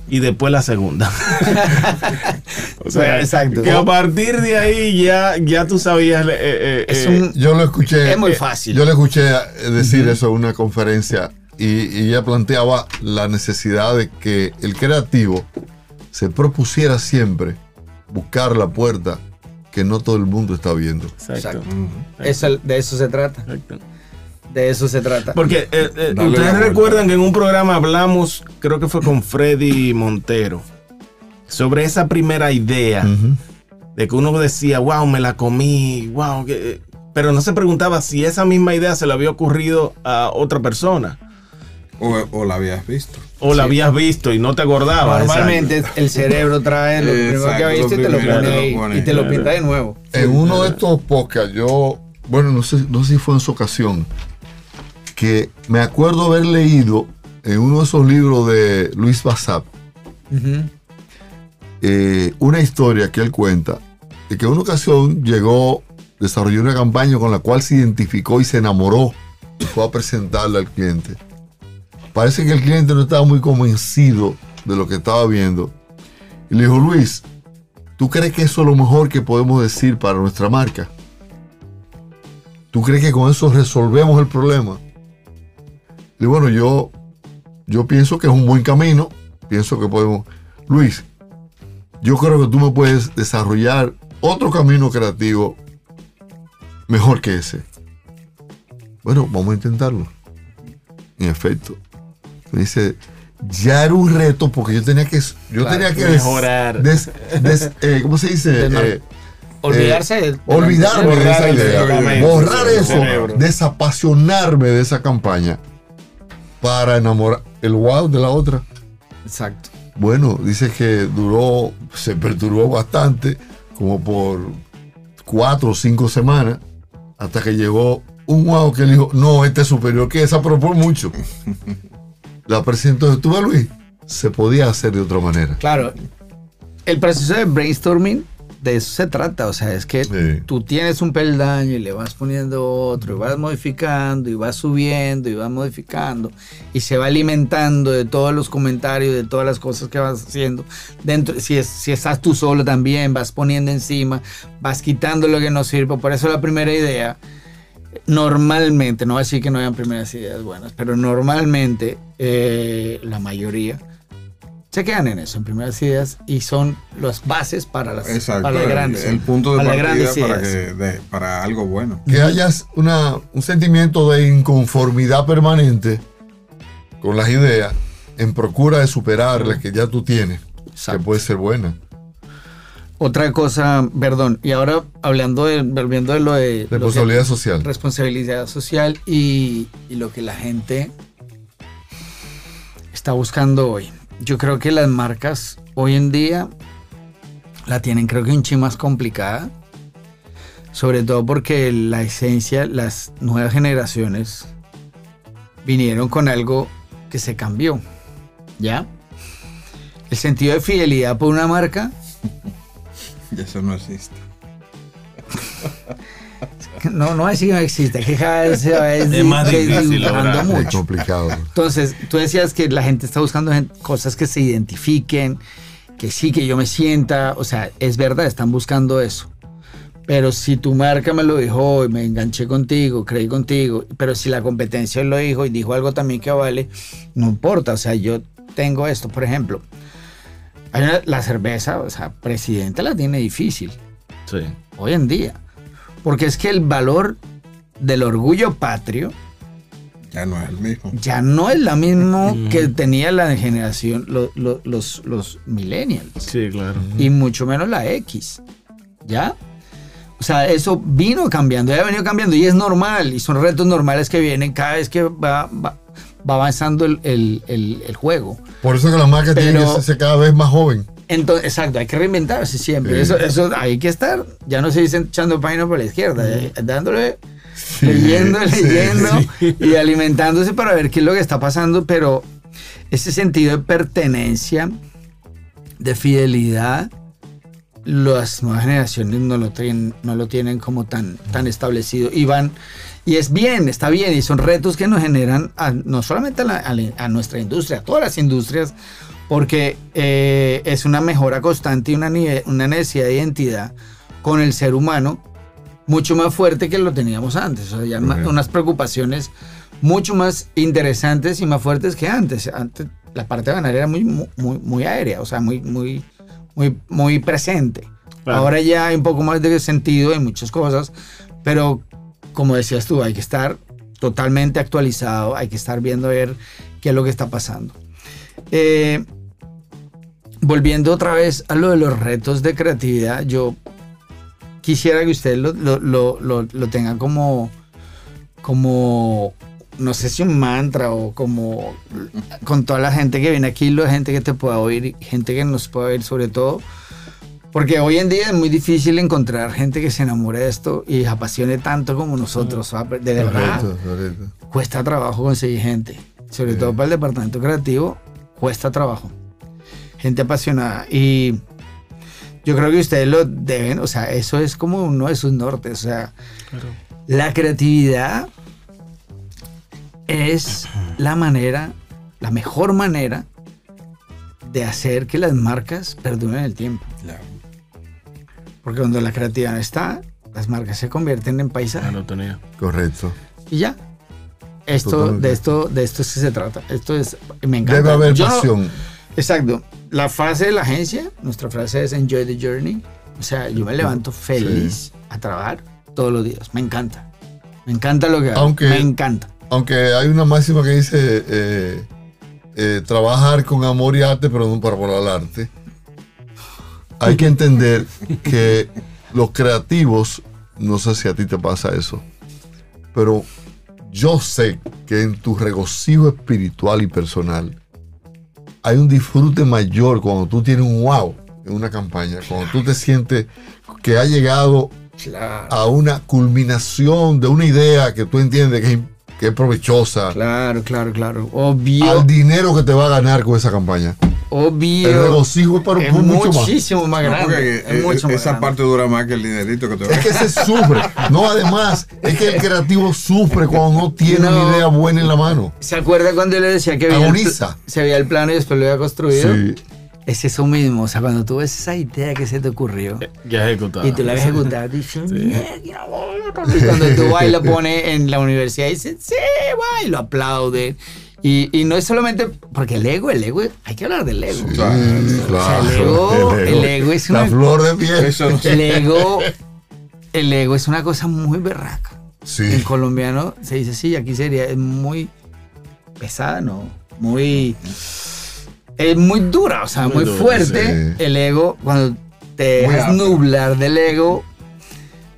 y después la segunda. o sea, Exacto. que a partir de ahí ya, ya tú sabías. eh, eh, Es eh, un- Yo lo escuché. Es muy fácil. Yo le escuché decir eso en una conferencia y, y ella planteaba la necesidad de que el creativo se propusiera siempre buscar la puerta que no todo el mundo está viendo. Exacto. Eso- de eso se trata. Exacto. De eso se trata. Porque eh, eh, ustedes recuerdan que en un programa hablamos, creo que fue con Freddy Montero, sobre esa primera idea Ujú. de que uno decía, wow, me la comí, wow, que- eh", pero no se preguntaba si esa misma idea se le había ocurrido a otra persona O, o la habías visto. o la habías visto y no te acordabas. Normalmente el cerebro trae lo primero que Exacto, viste y te lo pone lo ahí pone. y te lo pinta de nuevo. En uno de estos podcasts, yo, bueno, no sé, no sé si fue en su ocasión, que me acuerdo haber leído en uno de esos libros de Luis Bassat, eh, una historia que él cuenta de que en una ocasión llegó, desarrolló una campaña con la cual se identificó y se enamoró y fue a presentarla al cliente. Parece que el cliente no estaba muy convencido de lo que estaba viendo. Y le dijo, Luis, ¿tú crees que eso es lo mejor que podemos decir para nuestra marca? ¿Tú crees que con eso resolvemos el problema? Y bueno, yo, yo pienso que es un buen camino. Pienso que podemos... Luis, yo creo que tú me puedes desarrollar otro camino creativo mejor que ese. Bueno, vamos a intentarlo. En efecto. Me dice, ya era un reto porque yo tenía que, yo Claro, tenía que mejorar. des- des- eh, ¿Cómo se dice? Eh, Olvidarse de- olvidarme de esa idea, borrar eso, desapasionarme de esa campaña para enamorar el wow de la otra. Exacto. Bueno, dice que duró, se perturbó bastante, como por cuatro o cinco semanas, hasta que llegó un wow que le dijo, no, este es superior que esa, pero por mucho. La presentó de tú, Luis, se podía hacer de otra manera. Claro. El proceso de brainstorming, de eso se trata. O sea, es que Sí. tú tienes un peldaño y le vas poniendo otro, y vas modificando, y vas subiendo, y vas modificando, y se va alimentando de todos los comentarios, de todas las cosas que vas haciendo. Dentro, si, es, si estás tú solo también, vas poniendo encima, vas quitando lo que no sirve. Por eso la primera idea, normalmente, no voy a decir que no hayan primeras ideas buenas, pero normalmente eh, la mayoría se quedan en eso, en primeras ideas, y son las bases para las, Exacto. para las el- grandes. el, punto de para las partida grandes para, ideas. que, de- para algo bueno. que hayas una, un sentimiento de inconformidad permanente con las ideas en procura de superar las que ya tú tienes, Exacto. que puede ser buena. Otra cosa, perdón, y ahora hablando de, volviendo de lo de lo que- Responsabilidad social. responsabilidad social y, y lo que la gente está buscando hoy. Yo creo que las marcas hoy en día la tienen creo que un chin más complicada, sobre todo porque la esencia, las nuevas generaciones vinieron con algo que se cambió, ¿ya? El sentido de fidelidad por una marca Y eso no existe. no, no es que no existe, que cada vez se va Es más difícil lograr. Es mucho. complicado. Entonces, tú decías que la gente está buscando cosas que se identifiquen, que sí, que yo me sienta, o sea, es verdad, están buscando eso. Pero si tu marca me lo dijo hoy, me enganché contigo, creí contigo, pero si la competencia lo dijo y dijo algo también que vale, no importa, o sea, yo tengo esto, por ejemplo, la cerveza, o sea, presidente la tiene difícil Sí. hoy en día, porque es que el valor del orgullo patrio Ya no es el mismo. ya no es la misma que tenía la generación, lo- lo- los, los millennials, Sí, claro. y mucho menos la X, ¿ya? O sea, eso vino cambiando, ya ha venido cambiando y es normal, y son retos normales que vienen cada vez que va, va, va avanzando el, el- el- el juego. Por eso que la marca tiene que ser cada vez más joven. Entonces, exacto, hay que reinventarse siempre. Eso, eso hay que estar, ya no se dice echando página por la izquierda, eh, dándole, leyendo, leyendo y alimentándose para ver qué es lo que está pasando, pero ese sentido de pertenencia, de fidelidad, las nuevas generaciones no lo tienen, no lo tienen como tan, tan establecido y van y es bien, está bien, y son retos que nos generan a- no solamente a, la- a la- a nuestra industria, a todas las industrias, porque eh, es una mejora constante y una, una necesidad de identidad con el ser humano mucho más fuerte que lo teníamos antes. O sea, ya Correcto. unas preocupaciones mucho más interesantes y más fuertes que antes. Antes la parte banal era muy, muy, muy, muy aérea, o sea, muy, muy, muy, muy presente. Claro. Ahora ya hay un poco más de sentido en muchas cosas, pero como decías tú, hay que estar totalmente actualizado, hay que estar viendo a ver qué es lo que está pasando. Eh, volviendo otra vez a lo de los retos de creatividad, yo quisiera que ustedes lo, lo, lo, lo- tengan como, como, no sé si un mantra o como con toda la gente que viene aquí, la gente que te pueda oír, gente que nos pueda oír sobre todo. Porque hoy en día es muy difícil encontrar gente que se enamore de esto y apasione tanto como nosotros. ¿sabes? De verdad, Correcto, correcto. cuesta trabajo conseguir gente. Sobre Sí. todo para el departamento creativo, cuesta trabajo. Gente apasionada. Y yo creo que ustedes lo deben, o sea, eso es como uno de sus nortes. O sea, la creatividad es la manera, la mejor manera de hacer que las marcas perduren el tiempo. Porque cuando la creatividad no está, las marcas se convierten en tenía. Correcto. Y ya. Esto, Totalmente. de esto, de esto sí se trata. Esto es, me encanta. Debe haber Yo pasión. exacto. La frase de la agencia, nuestra frase es enjoy the journey. O sea, yo me levanto feliz a trabajar todos los días. Me encanta. Me encanta lo que hago. Aunque- me encanta. Aunque hay una máxima que dice eh, eh, trabajar con amor y arte, pero no para volar arte. Hay que entender que los creativos, no sé si a ti te pasa eso, pero yo sé que en tu regocijo espiritual y personal hay un disfrute mayor cuando tú tienes un wow en una campaña, cuando tú te sientes que ha llegado Claro. a una culminación de una idea que tú entiendes que es, que es provechosa, Claro, claro, claro. Obvio. al dinero que te va a ganar con esa campaña. Obvio. El regocijo es para es mucho más. muchísimo más No, grande. porque, es eh, mucho más esa grande. parte dura más que el dinerito que te Es que se sufre. No, además, es que el creativo sufre cuando no tiene No. una idea buena en la mano. ¿Se acuerda cuando yo le decía que veía el, se veía el plano y después lo había construido? Sí. Es eso mismo. O sea, cuando tú ves esa idea que se te ocurrió Ya ejecutado. y tú la ves ejecutar, dices, "Mierda, y cuando tú vas y lo pones en la universidad, dices, sí, va, y lo aplaude. Y, y no es solamente porque el ego, el ego, hay que hablar del ego. Claro. O sea, el ego- el ego es La una- flor de piel. No El ego, el ego es una cosa muy berraca. En Sí. colombiano se dice sí, aquí sería es muy pesada, ¿no? Muy. Es muy dura, o sea, Muy muy, dura, fuerte. sí. El ego, cuando te Muy dejas nublar del ego,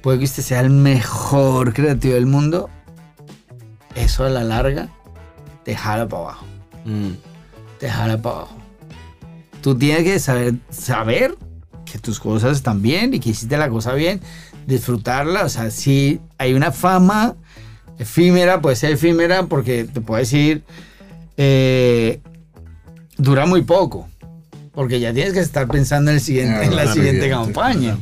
puede que usted sea el mejor creativo del mundo. Eso a la larga te jala para abajo. Mm. Te jala para abajo. Tú tienes que saber, saber que tus cosas están bien y que hiciste la cosa bien, disfrutarla. O sea, si hay una fama efímera, puede ser efímera porque te puedo decir, eh, dura muy poco. Porque ya tienes que estar pensando en, el siguiente, Claro, en la claro, siguiente claro, campaña.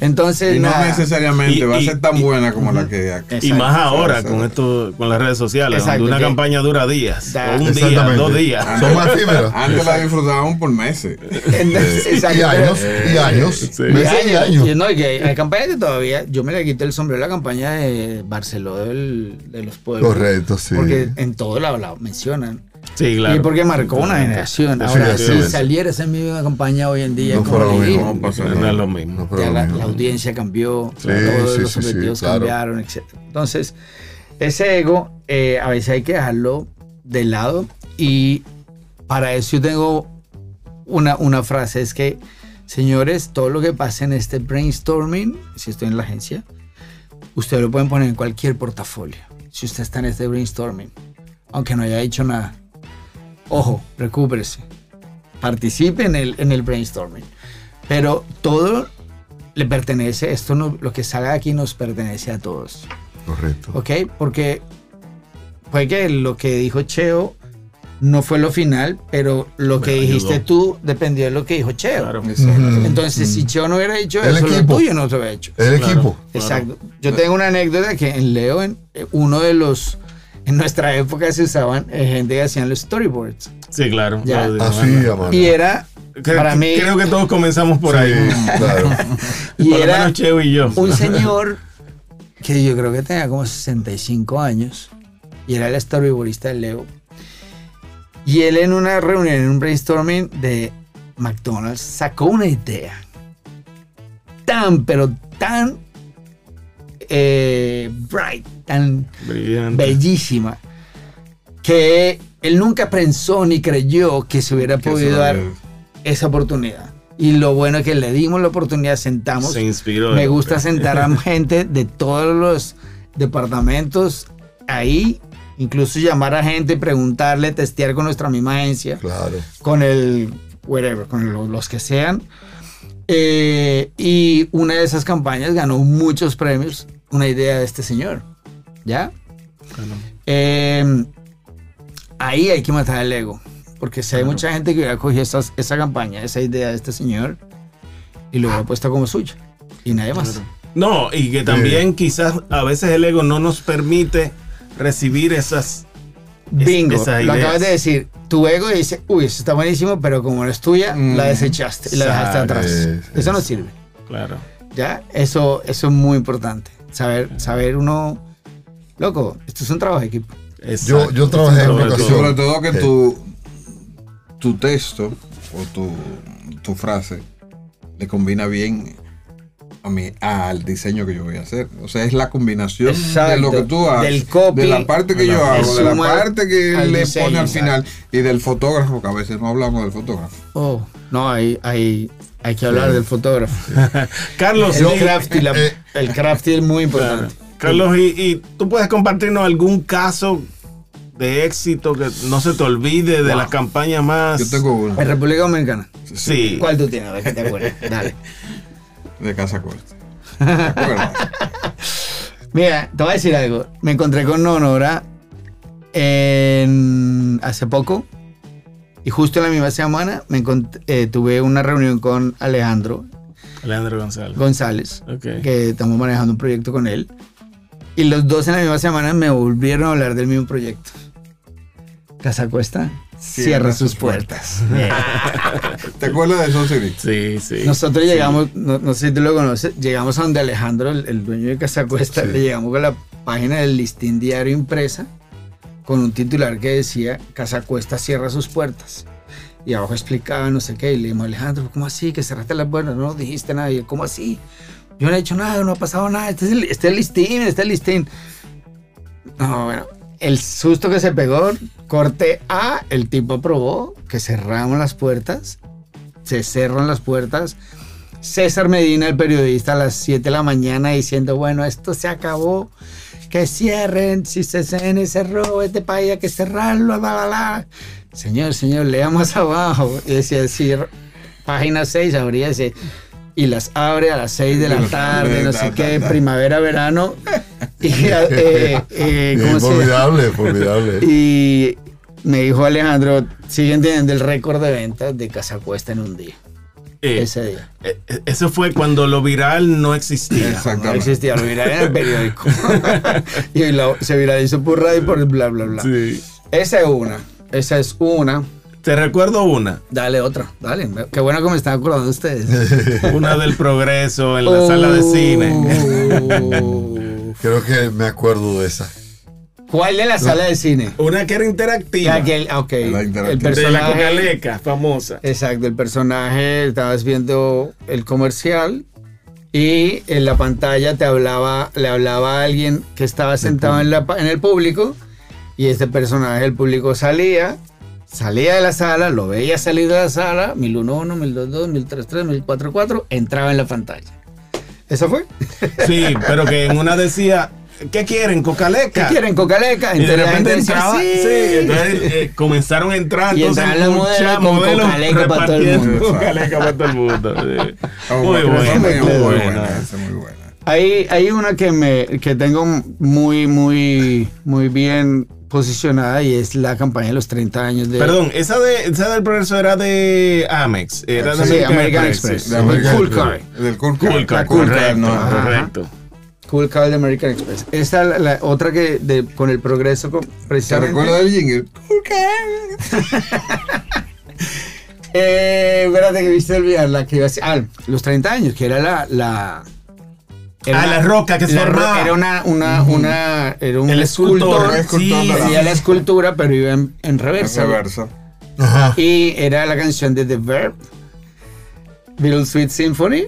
Entonces, Y no nada. necesariamente Y- va a ser tan y- buena como la que acá. Y más ahora Exacto. con esto, con las redes sociales, Exacto, donde una que- campaña dura días, Da- un día, dos días. Son más efímeras. Antes la disfrutábamos por meses. Entonces, Y años, y años. Sí. Meses y Y años. no, y que hay campañas que todavía, yo me le quité el sombrero a la campaña de Barceló del- de los pueblos. Correcto, sí. Porque en todo lado la mencionan. Sí, claro. Y porque marcó una generación. Ahora, si saliera esa misma campaña hoy en día, No como fuera lo le mismo. digo, No pasa No nada. es lo mismo. No, ya lo la, mismo. la audiencia cambió, Sí, todos sí, los sí, sí, objetivos claro. cambiaron, etc. Entonces, ese ego eh, a veces hay que dejarlo de lado y para eso yo tengo una, una frase, es que, señores, todo lo que pase en este brainstorming, si estoy en la agencia, ustedes lo pueden poner en cualquier portafolio, si usted está en este brainstorming, aunque no haya dicho nada. Ojo, recúperese. participe en el, en el brainstorming. Pero todo le pertenece, esto no, lo que salga aquí nos pertenece a todos. Correcto. ¿Ok? Porque puede que lo que dijo Cheo no fue lo final, pero lo que Pero dijiste ayudó. tú dependió de lo que dijo Cheo. Claro. Ujú. Entonces, si Cheo no hubiera dicho El eso, lo equipo. tuyo no se hubiera hecho. El Claro. equipo. Exacto. Yo tengo una anécdota que en Leo, en, eh, uno de los. En nuestra época se usaban eh, gente que hacían los storyboards. Sí, claro. Ya. Lo de- Así, amor. Y era. Para mí. Creo que todos comenzamos por ahí. claro. Y por lo era menos Cheo y yo. un señor que yo creo que tenía como 65 años. Y era el storyboardista de Leo. Y él en una reunión, en un brainstorming de McDonald's, sacó una idea. Tan, pero tan eh, bright, tan Brillante. bellísima, que él nunca pensó ni creyó que se hubiera Que podido dar esa oportunidad. Y lo bueno es que le dimos la oportunidad, sentamos. Se inspiró. Me gusta sentar a gente de todos los departamentos ahí, incluso llamar a gente, preguntarle, testear con nuestra misma agencia, Claro. con el whatever, con lo- los que sean. Eh, y una de esas campañas ganó muchos premios, una idea de este señor. ¿Ya? Bueno, Eh, ahí hay que matar el ego. Porque si hay mucha gente que hubiera cogido esa campaña, esa idea de este señor, y lo hubiera puesto como suya. Y nadie más. No, y que también quizás a veces el ego no nos permite recibir esas. es- Bingo, esas lo acabas de decir. Tu ego dice, uy, eso está buenísimo, pero como no es tuya, Mm, la desechaste y la dejaste atrás. Es- eso no sirve. Claro. ¿Ya? Eso, eso es muy importante. Saber, saber uno, loco, esto es un trabajo de equipo. Yo, yo trabajé en Sobre una todo. ocasión. Sobre todo que Eh, tu, tu texto o tu, tu frase le combina bien a mí, al diseño que yo voy a hacer. O sea, es la combinación Exacto. de lo que tú haces, Del copy, de la parte que yo hago, de la parte que al le diseño, pone al exacto. final y del fotógrafo, que a veces no hablamos del fotógrafo. Oh, no, hay, hay, hay que hablar Sí. del fotógrafo. Carlos, El crafty, la- eh, el crafty es muy Claro. importante. Carlos, y, y tú puedes compartirnos algún caso de éxito que no se te olvide de Wow. las campañas más. Yo tengo uno En República Dominicana. Sí. ¿Cuál tú tienes? A ver que te acuerdas. Dale. de Casa Corta. ¿Te acuerdas? Mira, te voy a decir algo. Me encontré con Nonora en, hace poco y justo en la misma semana me eh, tuve una reunión con Alejandro Leandro González. González, Ok. que estamos manejando un proyecto con él. Y los dos en la misma semana me volvieron a hablar del mismo proyecto. Casa Cuesta cierra, sus puertas. ¿Te acuerdas de eso, Siri? Sí, sí. Nosotros llegamos, no, no sé si tú lo conoces, llegamos a donde Alejandro, el, el dueño de Casa Cuesta, Sí. le llegamos con la página del listín diario impresa con un titular que decía Casa Cuesta cierra sus puertas. Y abajo explicaba no sé qué. Y le dijimos, Alejandro, ¿cómo así? Que cerraste las puertas, no dijiste nada. Y ¿cómo así? Yo no he hecho nada, no ha pasado nada. Este es el, este es el listín, este es el listín. No, bueno, el susto que se pegó, corte A, el tipo aprobó que cerramos las puertas, se cerran las puertas. César Medina, el periodista, a las 7 de la mañana diciendo, bueno, esto se acabó, que cierren, si CCN cerró este país hay que cerrarlo, bla, bla, bla. Señor, señor, lea más abajo. Y decía, página 6, abría ese, y las abre a las 6 de la tarde, no sé qué, primavera, verano. Y, eh, eh, ¿cómo se- formidable, formidable. y me dijo Alejandro, siguen teniendo el récord de ventas de Casa Cuesta en un día. Eh, Ese día. eh, eso fue cuando lo viral no existía. No existía, lo viral en el periódico. y lo- se viralizó por radio y por bla, bla, bla. Sí. Esa es una. Esa es una. Te recuerdo una. Dale otra, dale. Qué bueno que me están acordando ustedes. Una del progreso en la sala de cine. cine. Creo que me acuerdo de esa. ¿Cuál de la sala de cine? Una que era interactiva. Ya que el- ok, La interactiva. el de la personaje. cocaleca, famosa. Exacto, el personaje, estabas viendo el comercial y en la pantalla te hablaba, le hablaba a alguien que estaba sentado en, la pa- en el público y este personaje del público salía, salía de la sala, lo veía salir de la sala, 1011, 1022, 1033, 1044, entraba en la pantalla. ¿Eso fue? Sí, pero que en una decía ¿qué quieren? ¿Cocaleca? ¿Qué quieren? ¿Cocaleca? Y de la repente entraba, sí. sí, entonces eh, comenzaron a entrar Y entonces entraban los muchas modelos con Cocaleca para todo el mundo. Cocaleca para todo el mundo. sí. Ah, Muy buena, muy es muy buena. buena, muy buena. Hay, hay una que me que tengo muy, muy, muy bien posicionada y es la campaña de los 30 años de Perdón, esa, de, esa del progreso era de Amex. Era de Sí, American Express. sí. De American Cool Express. Car. Del Cool Cool Car. Cool Car, correcto, no. Ajá. correcto. Cool Car de American Express. Esta la, la otra que de, con el progreso con- ¿Te precisamente. recuerdas del jingle? Cool Car. Eh, espérate que viste olvidar la que iba a decir. Ah, los 30 años, que era la. la Ah, la roca que se la formaba. roca Era una, una, una, era un El escultor. escultor. Sí, Hacía la escultura, pero iba en, en reversa. Reversa. Ajá. Y era la canción de The Verb, Little Sweet Symphony.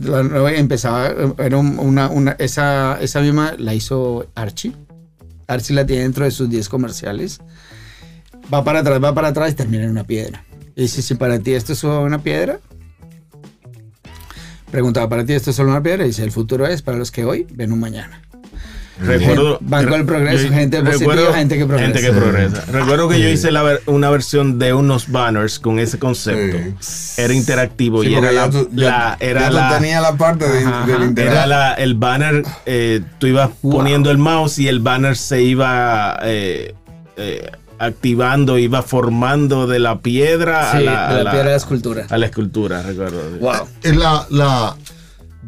La empezaba, era un- una, una, esa, esa misma la hizo Archie. Archie la tiene dentro de sus 10 comerciales. Va para atrás, va para atrás y termina en una piedra. Y dice, si para ti esto es una piedra, preguntaba, ¿para ti esto es solo una piedra? Y dice, el futuro es para los que hoy ven un mañana. Recuerdo, Banco del progreso, gente positiva, gente que progresa. gente que progresa. Recuerdo que yo hice la ver- una versión de unos banners con ese concepto. Era interactivo Sí, y era la, ya tú- la- era la, tenía la parte de, Ajá, del internet. era la- el banner, eh, tú ibas poniendo el mouse y el banner se iba eh, eh, activando, iba formando de la piedra Sí, a, la, de a la piedra de escultura. a la escultura, recuerdo. Wow. Eh, La, la,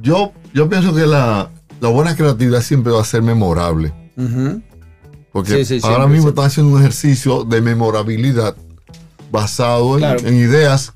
yo, yo pienso que la, la buena creatividad siempre va a ser memorable. Ujú. Porque Sí, sí, ahora mismo están haciendo un ejercicio de memorabilidad basado en, Claro. en ideas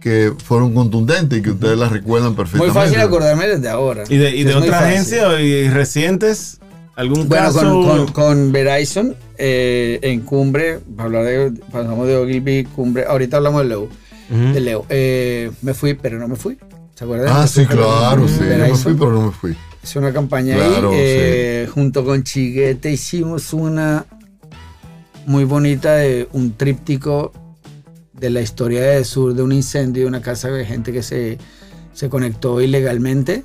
que fueron contundentes y que ustedes las recuerdan Muy perfectamente. fácil acordarme desde ahora. ¿Y de, y de Es muy otra fácil. agencia y recientes? ¿Algún Bueno, caso? con, con, con Verizon eh, en Cumbre, para hablar de, pasamos de Ogilvy, Cumbre, ahorita hablamos de Leo. De Leo. Eh, me fui, pero no me fui. ¿Se acuerdan? Ah, sí, claro, sí. Yo me fui, pero no me fui. Hice una campaña Claro, ahí. eh, Junto con Chiguete hicimos una muy bonita de un tríptico de la historia de sur de un incendio de una casa de gente que se, se conectó ilegalmente.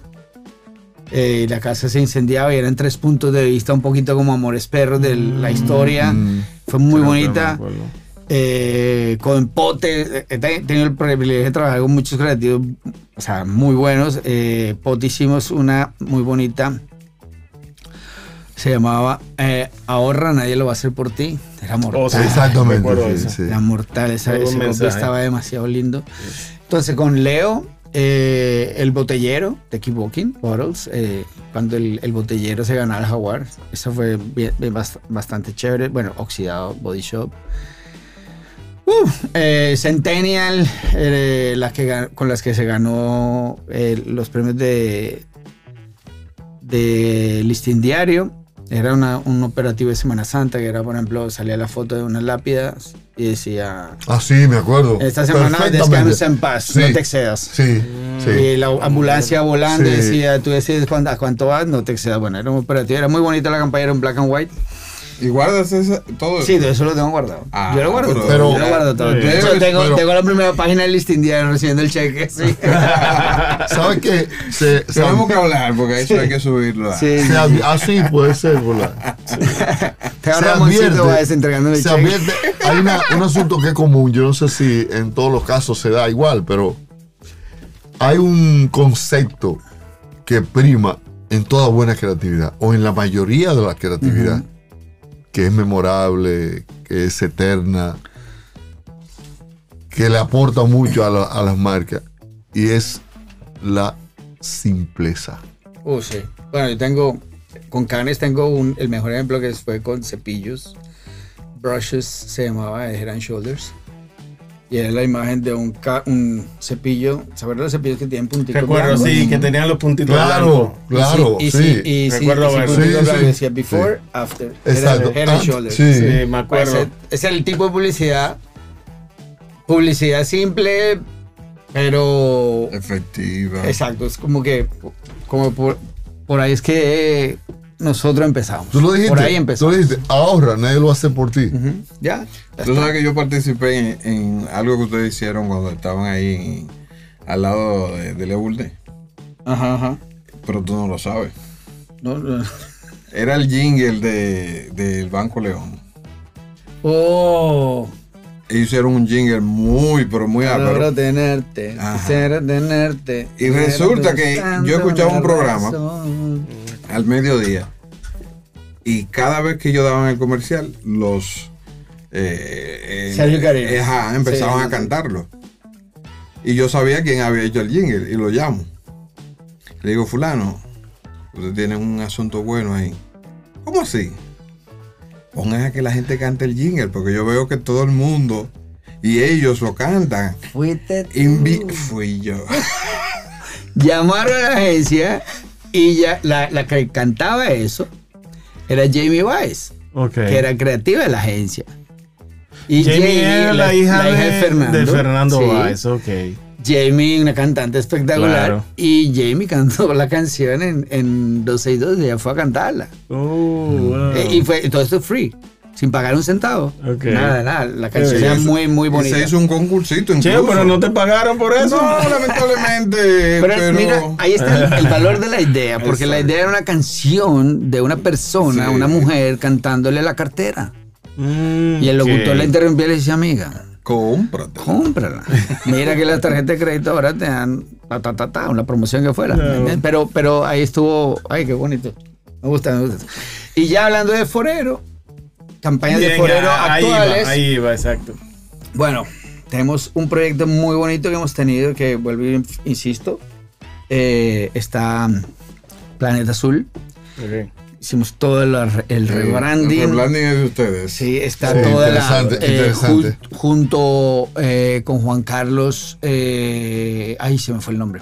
Eh, la casa se incendiaba y eran tres puntos de vista un poquito como Amores Perros de la historia. Mm. Fue muy bonita. Eh, con Pote, he te- tenido el privilegio de trabajar con muchos creativos, o sea, muy buenos. Eh, Pote hicimos una muy bonita, se llamaba eh, Ahorra, nadie lo va a hacer por ti. Era mortal. Oh, sí. Exactamente. Sí, sí. Era mortal, esa, ese mensaje. estaba demasiado lindo. Entonces con Leo, eh, el botellero de Keep Walking, Bottles, eh, cuando el, el botellero se ganaba el jaguar, eso fue bastante chévere. Bueno, Oxidado, Body Shop. Eh, Centennial, que, con las que se ganó los premios de, de Listín Diario. Era una- un operativo de Semana Santa que era, por ejemplo, salía la foto de unas lápidas y decía, Ah, sí, me acuerdo. esta semana descansa en paz, Sí. no te excedas. Sí, sí. Y la ambulancia volando Sí. decía, tú decides a cuánto vas, no te excedas. Bueno, era un operativo, era muy bonita la campaña, era en black and white. Y guardas esa, todo Sí, de eso lo tengo guardado. Ah, yo lo guardo pero- todo. pero- yo lo guardo todo. Tengo, pero- tengo la primera página del listing diario recibiendo el cheque. Sí. ¿Sabes qué? Se, se, Tenemos que hablar porque eso hay que subirlo. Sí, se sí, advi- ah, sí, puede ser, ¿verdad? Te se Ramoncito va desentregándome el se cheque. advierte- hay una- un asunto que es común, yo no sé si en todos los casos se da igual, pero hay un concepto que prima en toda buena creatividad, o en la mayoría de la creatividad, que es memorable, que es eterna, que le aporta mucho a, la- a las marcas, y es la simpleza. Uh, sí. Bueno, yo tengo, con Canes tengo un, el mejor ejemplo que fue con cepillos. Brushes se llamaba Head and Shoulders. Y era la imagen de un, ca- un cepillo. ¿Se acuerdan los cepillos que tienen puntitos Recuerdo, blancos? sí, que tenían los puntitos Claro, blancos. claro, y sí. sí, y sí, Recuerdo y sí, puntitos sí, decía before, after. Exacto. Era Head and Ah, Shoulders. sí. Sí, me Ese, acuerdo. es el tipo de publicidad. Publicidad simple, pero Efectiva. Exacto, es como que como por, por ahí es que eh, nosotros empezamos. Tú lo dijiste. Por ahí Tú lo empezamos. dijiste. Ahorra, nadie lo hace por ti. Ya. ya Tú está. sabes que yo participé en, en algo que ustedes hicieron cuando estaban ahí en- al lado de, de Leulde, Ajá, ajá. pero tú no lo sabes. No, no. Era el jingle de- del Banco León. Oh, Ellos hicieron un jingle muy, pero muy adoro ápero. tenerte, Ajá. quisiera tenerte. Y resulta que yo escuchaba un programa. razón. Al mediodía. Y cada vez que yo daba en el comercial, los. eh, eh, eh, ajá, empezaban Sí, a cantarlo. Y yo sabía quién había hecho el jingle y lo llamo. Le digo, Fulano, usted tiene un asunto bueno ahí. ¿Cómo así? Pongan a que la gente cante el jingle, porque yo veo que todo el mundo y ellos lo cantan. Fuiste tú. Invi- Fui yo. Llamaron a la agencia y ya la, la que cantaba eso era Jamie Weiss, Ok. que era creativa de la agencia. Y Jamie era la, hija, de, Fernando. de Fernando sí. Báez, ok. Jamie, una cantante espectacular. Claro. Y Jamie cantó la canción en, en 262 y ella fue a cantarla. Oh, wow. Eh, y fue todo esto es free, sin pagar un centavo. Nada, nada. La canción era muy, muy Y bonita. se hizo un concursito Che, incluso. pero no te pagaron por eso. No, lamentablemente. Pero, pero mira, ahí está el, el valor de la idea, porque la idea era una canción de una persona, Sí. una mujer cantándole la cartera. Mm, Y el locutor ok. la interrumpió y le decía, amiga, Cómprate. cómprala. Mira que la tarjeta de crédito ahora te dan ta, ta, ta, ta, una promoción que fuera. Pero, pero ahí estuvo, ay, qué bonito. Me gusta, me gusta. Y ya hablando de Forero, campañas de Forero ahí actuales. va, ahí va, exacto. Bueno, tenemos un proyecto muy bonito que hemos tenido, que vuelvo insisto, eh, está Planeta Azul. Hicimos todo el, el El rebranding. rebranding es de ustedes. Sí, está Sí, toda la... interesante, eh, interesante. ju- junto eh, con Juan Carlos, eh, ay, se me fue el nombre,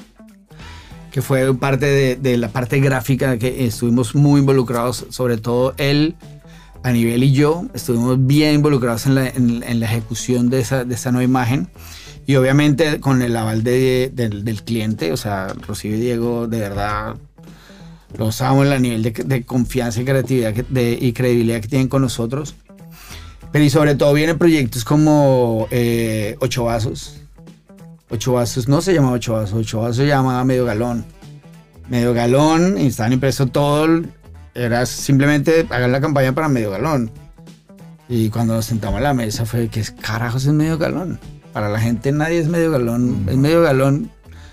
que fue parte de, de la parte gráfica que estuvimos muy involucrados, sobre todo él, nivel y yo, estuvimos bien involucrados en la, ejecución de esa, de esa nueva imagen. Y obviamente con el aval de- del, cliente, o sea, Rocío y Diego, de verdad, los amo en el nivel de, confianza y creatividad que- y credibilidad que tienen con nosotros. Pero y sobre todo vienen proyectos como eh, Ocho Vasos. Ocho Vasos no se llama Ocho Vasos, Ocho Vasos se llamaba Medio Galón. Medio Galón, y estaban impresos todo. Era simplemente hagan la campaña para Medio Galón. Y cuando nos sentamos a la mesa fue, ¿qué carajos es Medio Galón? Para la gente nadie es Medio Galón. Es Medio Galón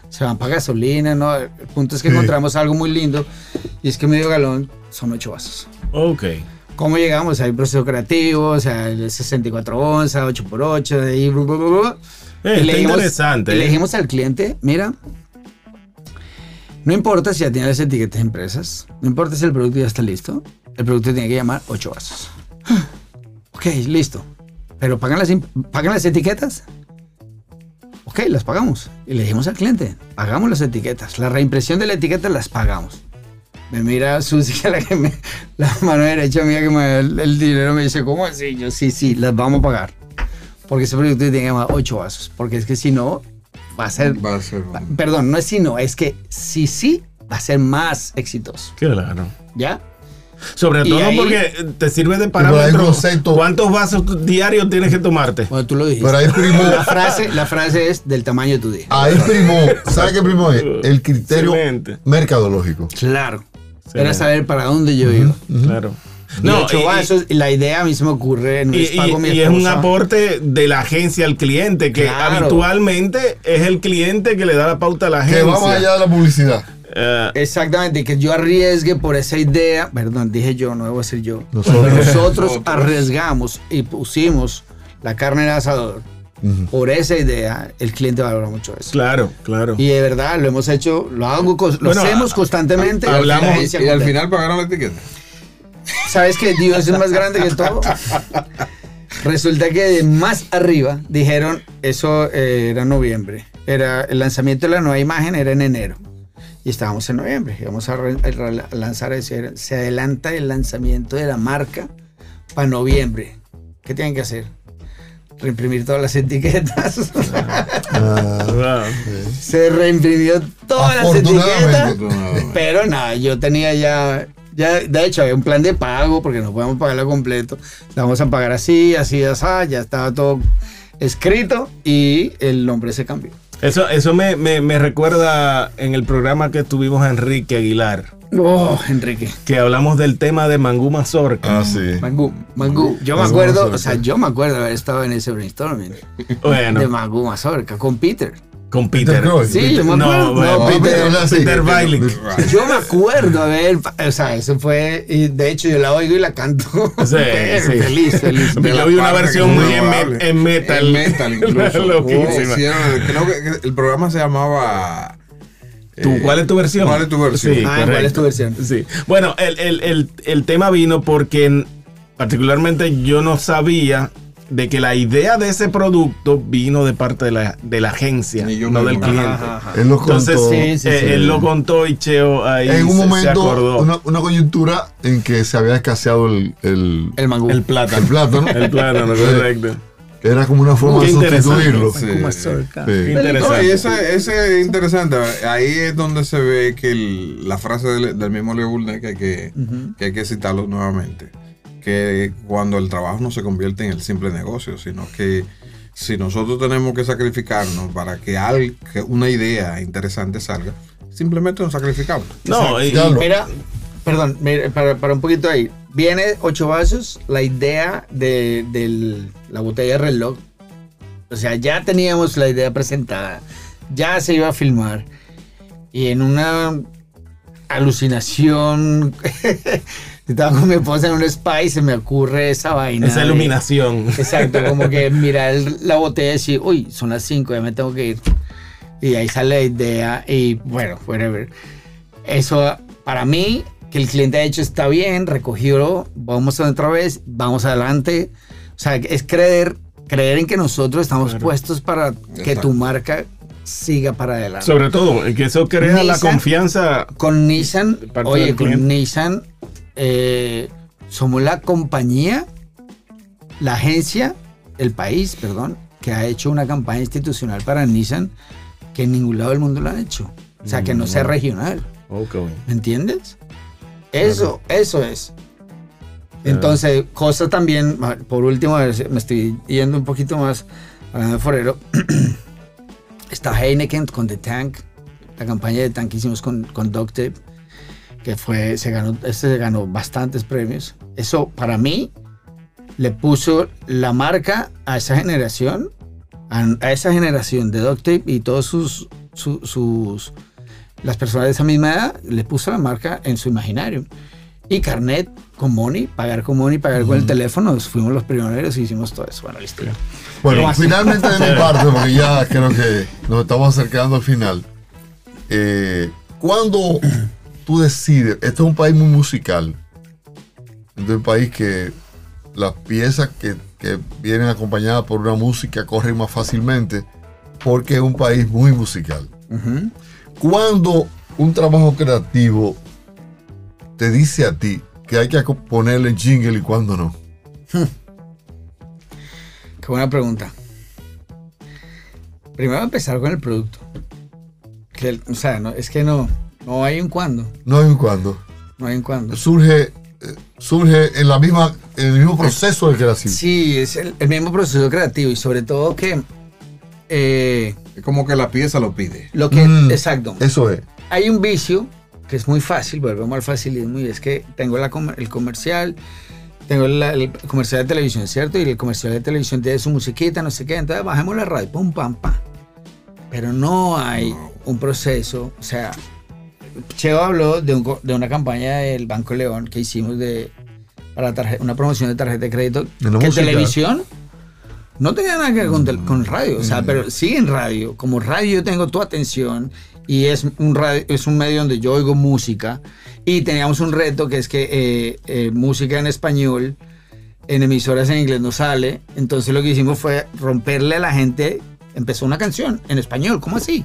se van para gasolina, ¿no? El punto es que Sí. encontramos algo muy lindo y es que medio galón son ocho vasos. Ok. ¿Cómo llegamos? Hay un proceso creativo, o sea, el 64 onzas, 8x8, de ahí, blu, blu, blu, blu. Eh, Y está le dijimos- interesante. y le eh. dijimos al cliente, mira, no importa si ya tiene las etiquetas impresas, no importa si el producto ya está listo, el producto tiene que llamar 8 vasos. Ok, listo. Pero pagan las, pagan las etiquetas. Ok, las pagamos. Y le dijimos al cliente, pagamos las etiquetas. La reimpresión de la etiqueta las pagamos. Me mira Susi, la, que me- la mano derecha mía que me el dinero, me dice, ¿cómo así? Yo, sí, sí, las vamos a pagar. Porque ese producto tiene que llamar 8 vasos. Porque es que si no, va a ser... Va a ser. va- Perdón, no es si no, es que si sí, va a ser más exitoso. Claro. ¿Ya? Sobre Y todo ahí- porque te sirve de parámetro. ¿Cuántos vasos diarios tienes que tomarte? Bueno, tú lo dijiste. Pero ahí primó, La frase, la frase es del tamaño de tu día. ahí primó, ¿sabe qué primó? El criterio Excelente. mercadológico. Claro. Sí. Era saber para dónde yo iba. Claro. No, ocho y- la idea a mí se me ocurre en Y, espago y- y es un aporte de la agencia al cliente, que Claro. habitualmente es el cliente que le da la pauta a la Que agencia. va más allá de la publicidad. Eh, Exactamente, y que yo arriesgue por esa idea, perdón, dije yo, no debo decir yo. Nosotros. Nosotros arriesgamos y pusimos la carne en el asador. Por esa idea, el cliente valora mucho eso. claro, claro. Y de verdad, lo hemos hecho, lo hago, lo Bueno, hacemos a- constantemente. Agencia y al final pagaron la etiqueta. ¿Sabes que Dios es más grande que todo? Resulta que de más arriba dijeron, eso eh, era noviembre, era el lanzamiento de la nueva imagen era en enero. Y estábamos en noviembre, íbamos a, a lanzar, ese- se adelanta el lanzamiento de la marca para noviembre. ¿Qué tienen que hacer? Reimprimir todas las etiquetas. Ah, se reimprimió todas las etiquetas. Pero nada, yo tenía ya, ya, de hecho había un plan de pago porque no podemos pagarlo completo. La vamos a pagar así, así, así, ya estaba todo escrito y el nombre se cambió. Eso, eso me, me- me recuerda en el programa que tuvimos a Enrique Aguilar, Oh, Enrique. que hablamos del tema de Mangú Mazorca. Ah, sí. Mangú, Mangú. Yo me Mangú acuerdo, Mazorca. o sea, yo me acuerdo haber estado en ese brainstorming Bueno, de Mangú Mazorca con Peter. Con Peter. Peter. Sí, yo me No, acuerdo. bueno, No, Peter, Peter, habla así. Peter Bailey. Yo me acuerdo, a ver, o sea, eso fue, y de hecho yo la oigo y la canto. Sí, sí. Feliz, feliz. De la Yo vi una versión muy en, memorable. me- en metal. En metal incluso. Loquísima. Creo que el programa se llamaba... ¿Tú, eh, ¿Cuál es tu versión? ¿Cuál es tu versión? Sí, Ah, ¿cuál es tu versión? Sí. Bueno, el, el- el- el tema vino porque en- particularmente yo no sabía de que la idea de ese producto vino de parte de la, de la agencia, no del cliente. Ajá, ajá. Él lo contó. Entonces, Sí, sí, eh, sí. él lo contó y Cheo ahí en un se- se, momento, acordó. una, una coyuntura en que se había escaseado el, el, El Mangú. el el plátano. El plátano, correcto. Era como una forma Qué de interesante. sustituirlo. Sí. Sí. No, Interesante. y ese, ese es interesante. Ahí es donde se ve que el- la frase del, del mismo Leo Burnett que hay que, que hay que citarlo nuevamente. Que cuando el trabajo no se convierte en el simple negocio, sino que si nosotros tenemos que sacrificarnos para que, al- que una idea interesante salga, simplemente nos sacrificamos. No, y-. Mira, perdón, mira, para, para un poquito ahí. Viene ocho vasos, la idea de, del- la botella de reloj. O sea, ya teníamos la idea presentada, ya se iba a filmar. Y en una alucinación, estaba con mi esposa en un spa y se me ocurre esa vaina. esa de- iluminación. Exacto, como que mirar la botella y decir, uy, son las 5, ya me tengo que ir. Y ahí sale la idea y bueno, whatever. Eso para mí, que el cliente ha hecho está bien, recogió, vamos otra vez, vamos adelante. O sea, es creer, creer en que nosotros estamos puestos para que Exacto. tu marca siga para adelante. Sobre todo, que eso crea la Nissan- confianza. con Nissan, oye, con cliente. Nissan eh, somos la compañía, la agencia, el país, perdón, que ha hecho una campaña institucional para Nissan que en ningún lado del mundo lo han hecho. O sea, que no Mm. sea regional. Ok. ¿Me entiendes? Eso, eso es. Entonces, cosa también, por último, me estoy yendo un poquito más hablando de Forero. Está Heineken con The Tank, la campaña de Tank que hicimos con, con Duct Tape, que fue, se ganó, este se ganó bastantes premios. Eso para mí le puso la marca a esa generación, a, a esa generación de Duct Tape y todos sus, su- sus, las personas de esa misma edad, le puso la marca en su imaginario. Y carnet con money, pagar con money, pagar con el teléfono, fuimos los pioneros y hicimos todo eso. Bueno, listo. Bueno, finalmente de mi parte, porque ya creo que nos estamos acercando al final. Eh, cuando tú decides, este es un país muy musical, este es un país que las piezas que, que vienen acompañadas por una música corren más fácilmente, porque es un país muy musical. Cuando un trabajo creativo te dice a ti que hay que ponerle jingle y cuando no. Qué buena pregunta. Primero empezar con el producto. Que, o sea, no, es que no, no hay un cuándo. No hay un cuando. No hay un cuándo. surge, eh, surge en, la misma, en el mismo proceso de creación. Sí, es el, el mismo proceso creativo y sobre todo que eh, Es como que la pieza lo pide. lo que... Mm. Exacto. Eso es. Hay un vicio que es muy fácil, volvemos al facilismo, y es que tengo la el comercial, tengo la- el comercial de televisión, ¿cierto? Y el comercial de televisión tiene su musiquita, no sé qué, entonces bajemos la radio, pum, pam, pam. Pero no hay un proceso, o sea, Cheo habló de, un de una campaña del Banco León que hicimos de, para una promoción de tarjeta de crédito, De que música. televisión no tenía nada que ver con, tel- con radio, o sea, pero sí en radio. Como radio tengo tu atención y es un, radio, es un medio donde yo oigo música y teníamos un reto que es que eh, eh, música en español en emisoras en inglés no sale. Entonces lo que hicimos fue romperle a la gente, empezó una canción en español, ¿cómo así?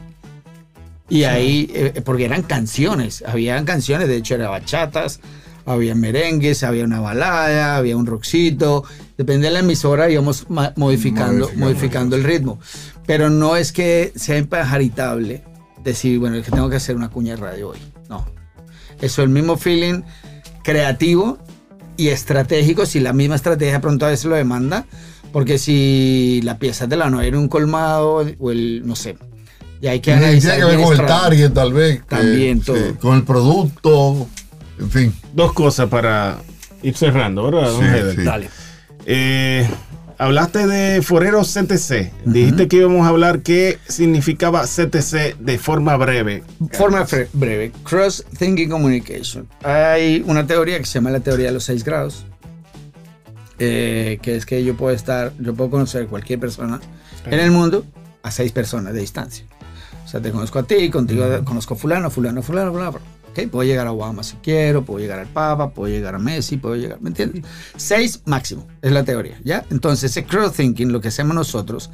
Y ahí, eh, porque eran canciones, habían canciones, de hecho eran bachatas, había merengues, había una balada, había un rockcito, depende de la emisora íbamos modificando, Modificando. modificando el ritmo. Pero no es que sea impajaritable decir, bueno, es que tengo que hacer una cuña de radio hoy. No. Eso es el mismo feeling creativo y estratégico, si la misma estrategia pronto a veces lo demanda, porque si la pieza de la noche en un colmado, o el, no sé, Y hay que Tiene analizar que ver con el target, tal vez. También todo. sí, con el producto, en fin. Dos cosas para ir cerrando, ¿verdad, Sí, sí. Dale. Eh, hablaste de Forero CTC. Dijiste que íbamos a hablar qué significaba CTC de forma breve. Forma breve, Cross Thinking Communication. Hay una teoría que se llama la teoría de los seis grados, eh, que es que yo puedo estar, yo puedo conocer cualquier persona en el mundo a seis personas de distancia. O sea, te conozco a ti, contigo conozco a fulano, fulano, fulano, fulano. ¿ok? Puedo llegar a Obama si quiero, puedo llegar al Papa, puedo llegar a Messi, puedo llegar, ¿me entiendes? Seis máximo, es la teoría, ¿ya? Entonces, ese cross thinking, lo que hacemos nosotros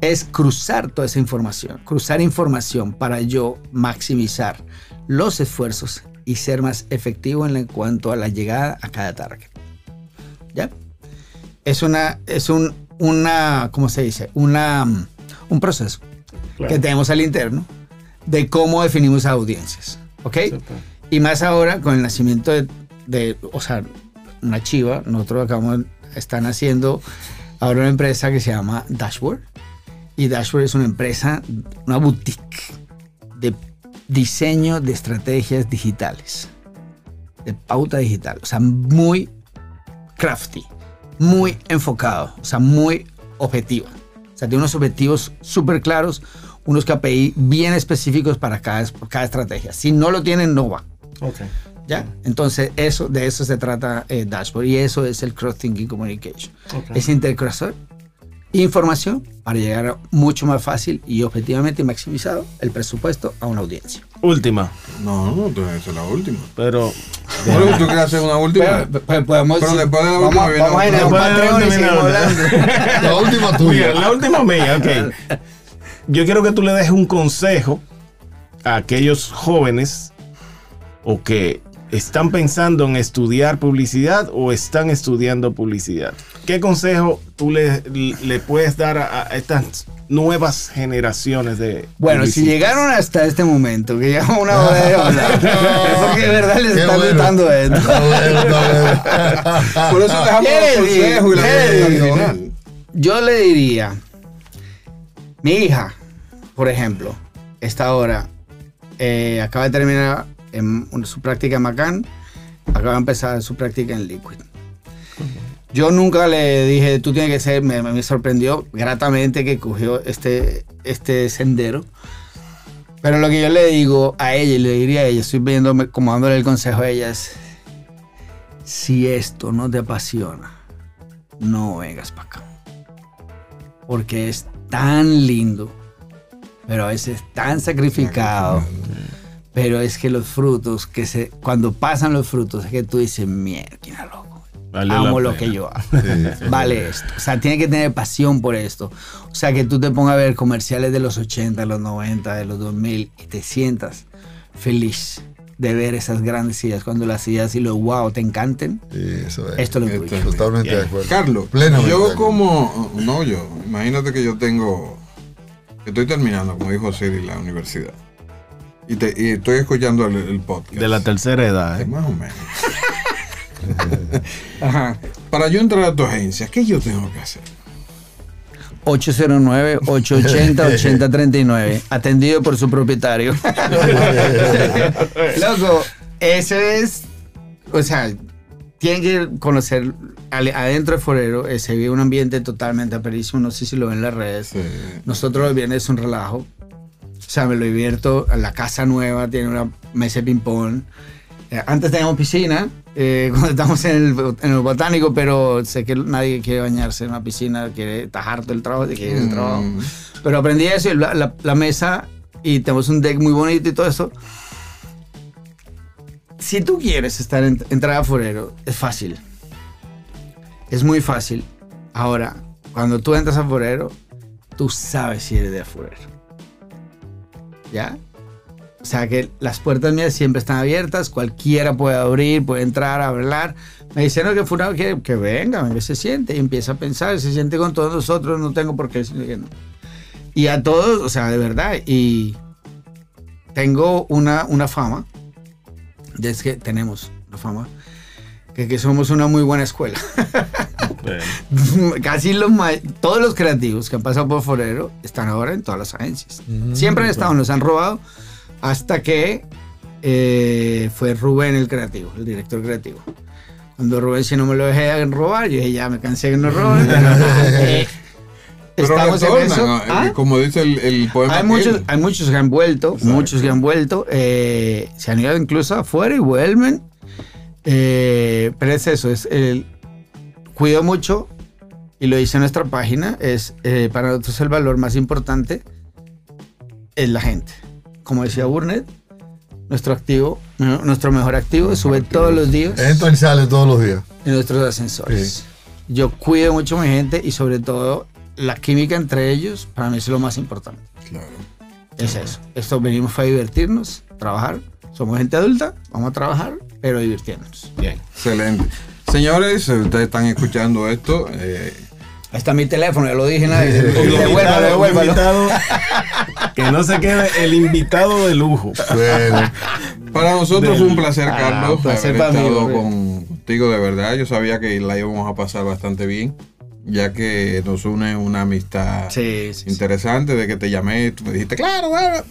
es cruzar toda esa información, cruzar información para yo maximizar los esfuerzos y ser más efectivo en cuanto a la llegada a cada target. ¿Ya? Es una, es un, una, ¿cómo se dice? Una, mm, un proceso Claro. que tenemos al interno de cómo definimos audiencias. ¿Ok? Y más ahora con el nacimiento de, de, o sea, una chiva, nosotros acabamos, están haciendo ahora una empresa que se llama Dashboard. Y Dashboard es una empresa, una boutique de diseño de estrategias digitales, de pauta digital. O sea, muy crafty, muy enfocado, o sea, muy objetivo. O sea, tiene unos objetivos súper claros, unos KPI bien específicos para cada, cada estrategia. Si no lo tienen, no va. Ok. ¿Ya? Entonces, eso, de eso se trata eh, Dashboard y eso es el Cross Thinking Communication. Ok. Es intercruzar información para llegar mucho más fácil y objetivamente maximizado el presupuesto a una audiencia. Última, No, no, tú- esa es la última. pero Bueno, ¿Tú quieres hacer una última? Pero, pero podemos, Pero después de la vamos, última viene vamos a ir a un Patreon y última seguimos hablando. La última tuya. la última mía, ok. Yo quiero que tú le dejes un consejo a aquellos jóvenes o que están pensando en estudiar publicidad o están estudiando publicidad. ¿Qué consejo tú le, le puedes dar a, a estas nuevas generaciones de Bueno, si llegaron hasta este momento, que llevamos una hora de hablar, es porque de verdad les Qué está bueno. gustando esto. Por eso dejamos al final. Yo le diría, mi hija, por ejemplo, esta ahora, eh, acaba de terminar un- su práctica en Macan, acaba de empezar su práctica en Liquid. Yo nunca le dije, tú tienes que ser, me, sorprendió gratamente que cogió este, este sendero. Pero lo que yo le digo a ella y le diría a ella, estoy viendo como dándole el consejo a ella es, si esto no te apasiona, no vengas para acá. Porque es tan lindo, pero a veces tan sacrificado. Pero es que los frutos, que se, cuando pasan los frutos, es que tú dices, mierda, loco. Valió amo lo que yo hago. Vale esto. O sea, tiene que tener pasión por esto. O sea, que tú te pongas a ver comerciales de los 80, los 90, de los 2000 y te sientas feliz de ver esas grandes ideas cuando las ideas y los wow te encanten. Sí, eso es. Esto es lo Totalmente de acuerdo. Carlos, Plenamente yo como, no yo, imagínate que yo tengo, estoy terminando, como dijo Siri, la universidad. Y, te- y estoy escuchando el, el podcast. De la tercera edad, ¿eh? Más o menos. Ajá. Para yo entrar a tu agencia, ¿qué yo tengo que hacer? 809-880-8039. Atendido por su propietario. Loco, eso es. O sea, tienen que conocer. Adentro de Forero eh, se vive un ambiente totalmente aperísimo. No sé si lo ven en las redes. Nosotros los viernes es un relajo. O sea, me lo divierto. La casa nueva tiene una mesa de ping-pong. Eh, antes teníamos piscina, eh, cuando estamos en el, en el botánico, pero sé que nadie quiere bañarse en una piscina, quiere tajar todo el trabajo, quiere ir al trabajo. Mm. Pero aprendí eso, y la, la- la mesa, y tenemos un deck muy bonito y todo eso. Si tú quieres estar en, entrar a Forero, es fácil. Es muy fácil. Ahora, cuando tú entras a Forero, tú sabes si eres de Forero. ¿Ya? O sea que las puertas mías siempre están abiertas, cualquiera puede abrir, puede entrar hablar. Me dicen que Fulano quiere que venga, que se siente y empieza a pensar, se siente con todos nosotros, no tengo por qué que. Y a todos, o sea, de verdad, y tengo una, una fama, es que tenemos una fama, que, que somos una muy buena escuela. Casi los todos los creativos que han pasado por Forero están ahora en todas las agencias. Siempre han estado, nos han robado hasta que eh, fue Rubén el creativo, el director creativo. Cuando Rubén si no me lo dejé robar, yo dije, ya me cansé que nos roben. pero, estamos en retornan, eso. ¿no? Eh, ¿Ah? Como dice el, el poema. Hay muchos, hay muchos que han vuelto, muchos que han vuelto, eh, se han ido incluso afuera y vuelven. Eh, pero es eso, es el cuido mucho y lo dice en nuestra página, es eh, para nosotros el valor más importante es la gente. Como decía Burnett, nuestro activo, nuestro mejor activo sube todos los días Entra y sale todos los días. en nuestros ascensores. Yo cuido mucho a mi gente y sobre todo la química entre ellos para mí es lo más importante. Claro. Es eso. Esto venimos para divertirnos, trabajar. Somos gente adulta, vamos a trabajar, pero divirtiéndonos. Bien. Excelente. Señores, ustedes están escuchando esto. eh, Ahí está mi teléfono, ya lo dije, nadie. Devuélvalo, devuélvalo. invitado, que no se quede el invitado de lujo. Bueno, para nosotros fue un placer, Ah, Carlos, un placer haber mí, estado contigo de verdad. Yo sabía que la íbamos a pasar bastante bien, ya que nos une una amistad Sí, sí, sí. interesante de que te llamé, tú me dijiste, claro, claro.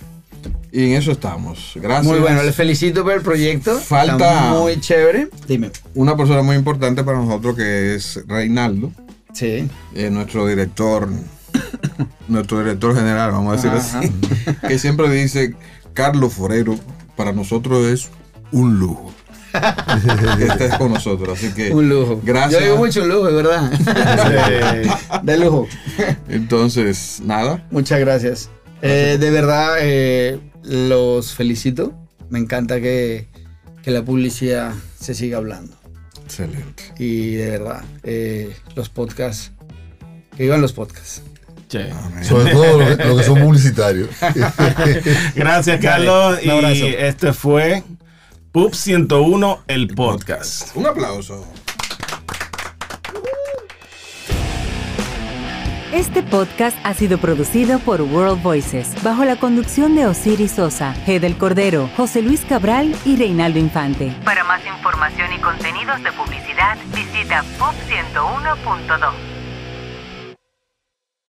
Y en eso estamos. Gracias. Muy bueno, les felicito por el proyecto. Falta- Está muy chévere. Dime. Una persona muy importante para nosotros que es Reinaldo, Sí. eh, nuestro director, nuestro director general, vamos a decir Ajá. así, que siempre dice, Carlos Forero, para nosotros es un lujo. que estés con nosotros, así que Un lujo. Gracias. Yo digo mucho lujo, es verdad. De lujo. entonces nada, Muchas gracias. Eh, de verdad, eh, los felicito. Me encanta que, que la publicidad se siga hablando. excelente. Y de verdad, eh, los podcasts, que vivan los podcasts. che. sobre todo los que, los que son publicitarios. Gracias, Carlos. un abrazo. Y este fue Pub 101, el podcast. Un aplauso. Este podcast ha sido producido por World Voices bajo la conducción de Osiris Sosa, G. del Cordero, José Luis Cabral y Reinaldo Infante. Para más información y contenidos de publicidad, visita pop101.do.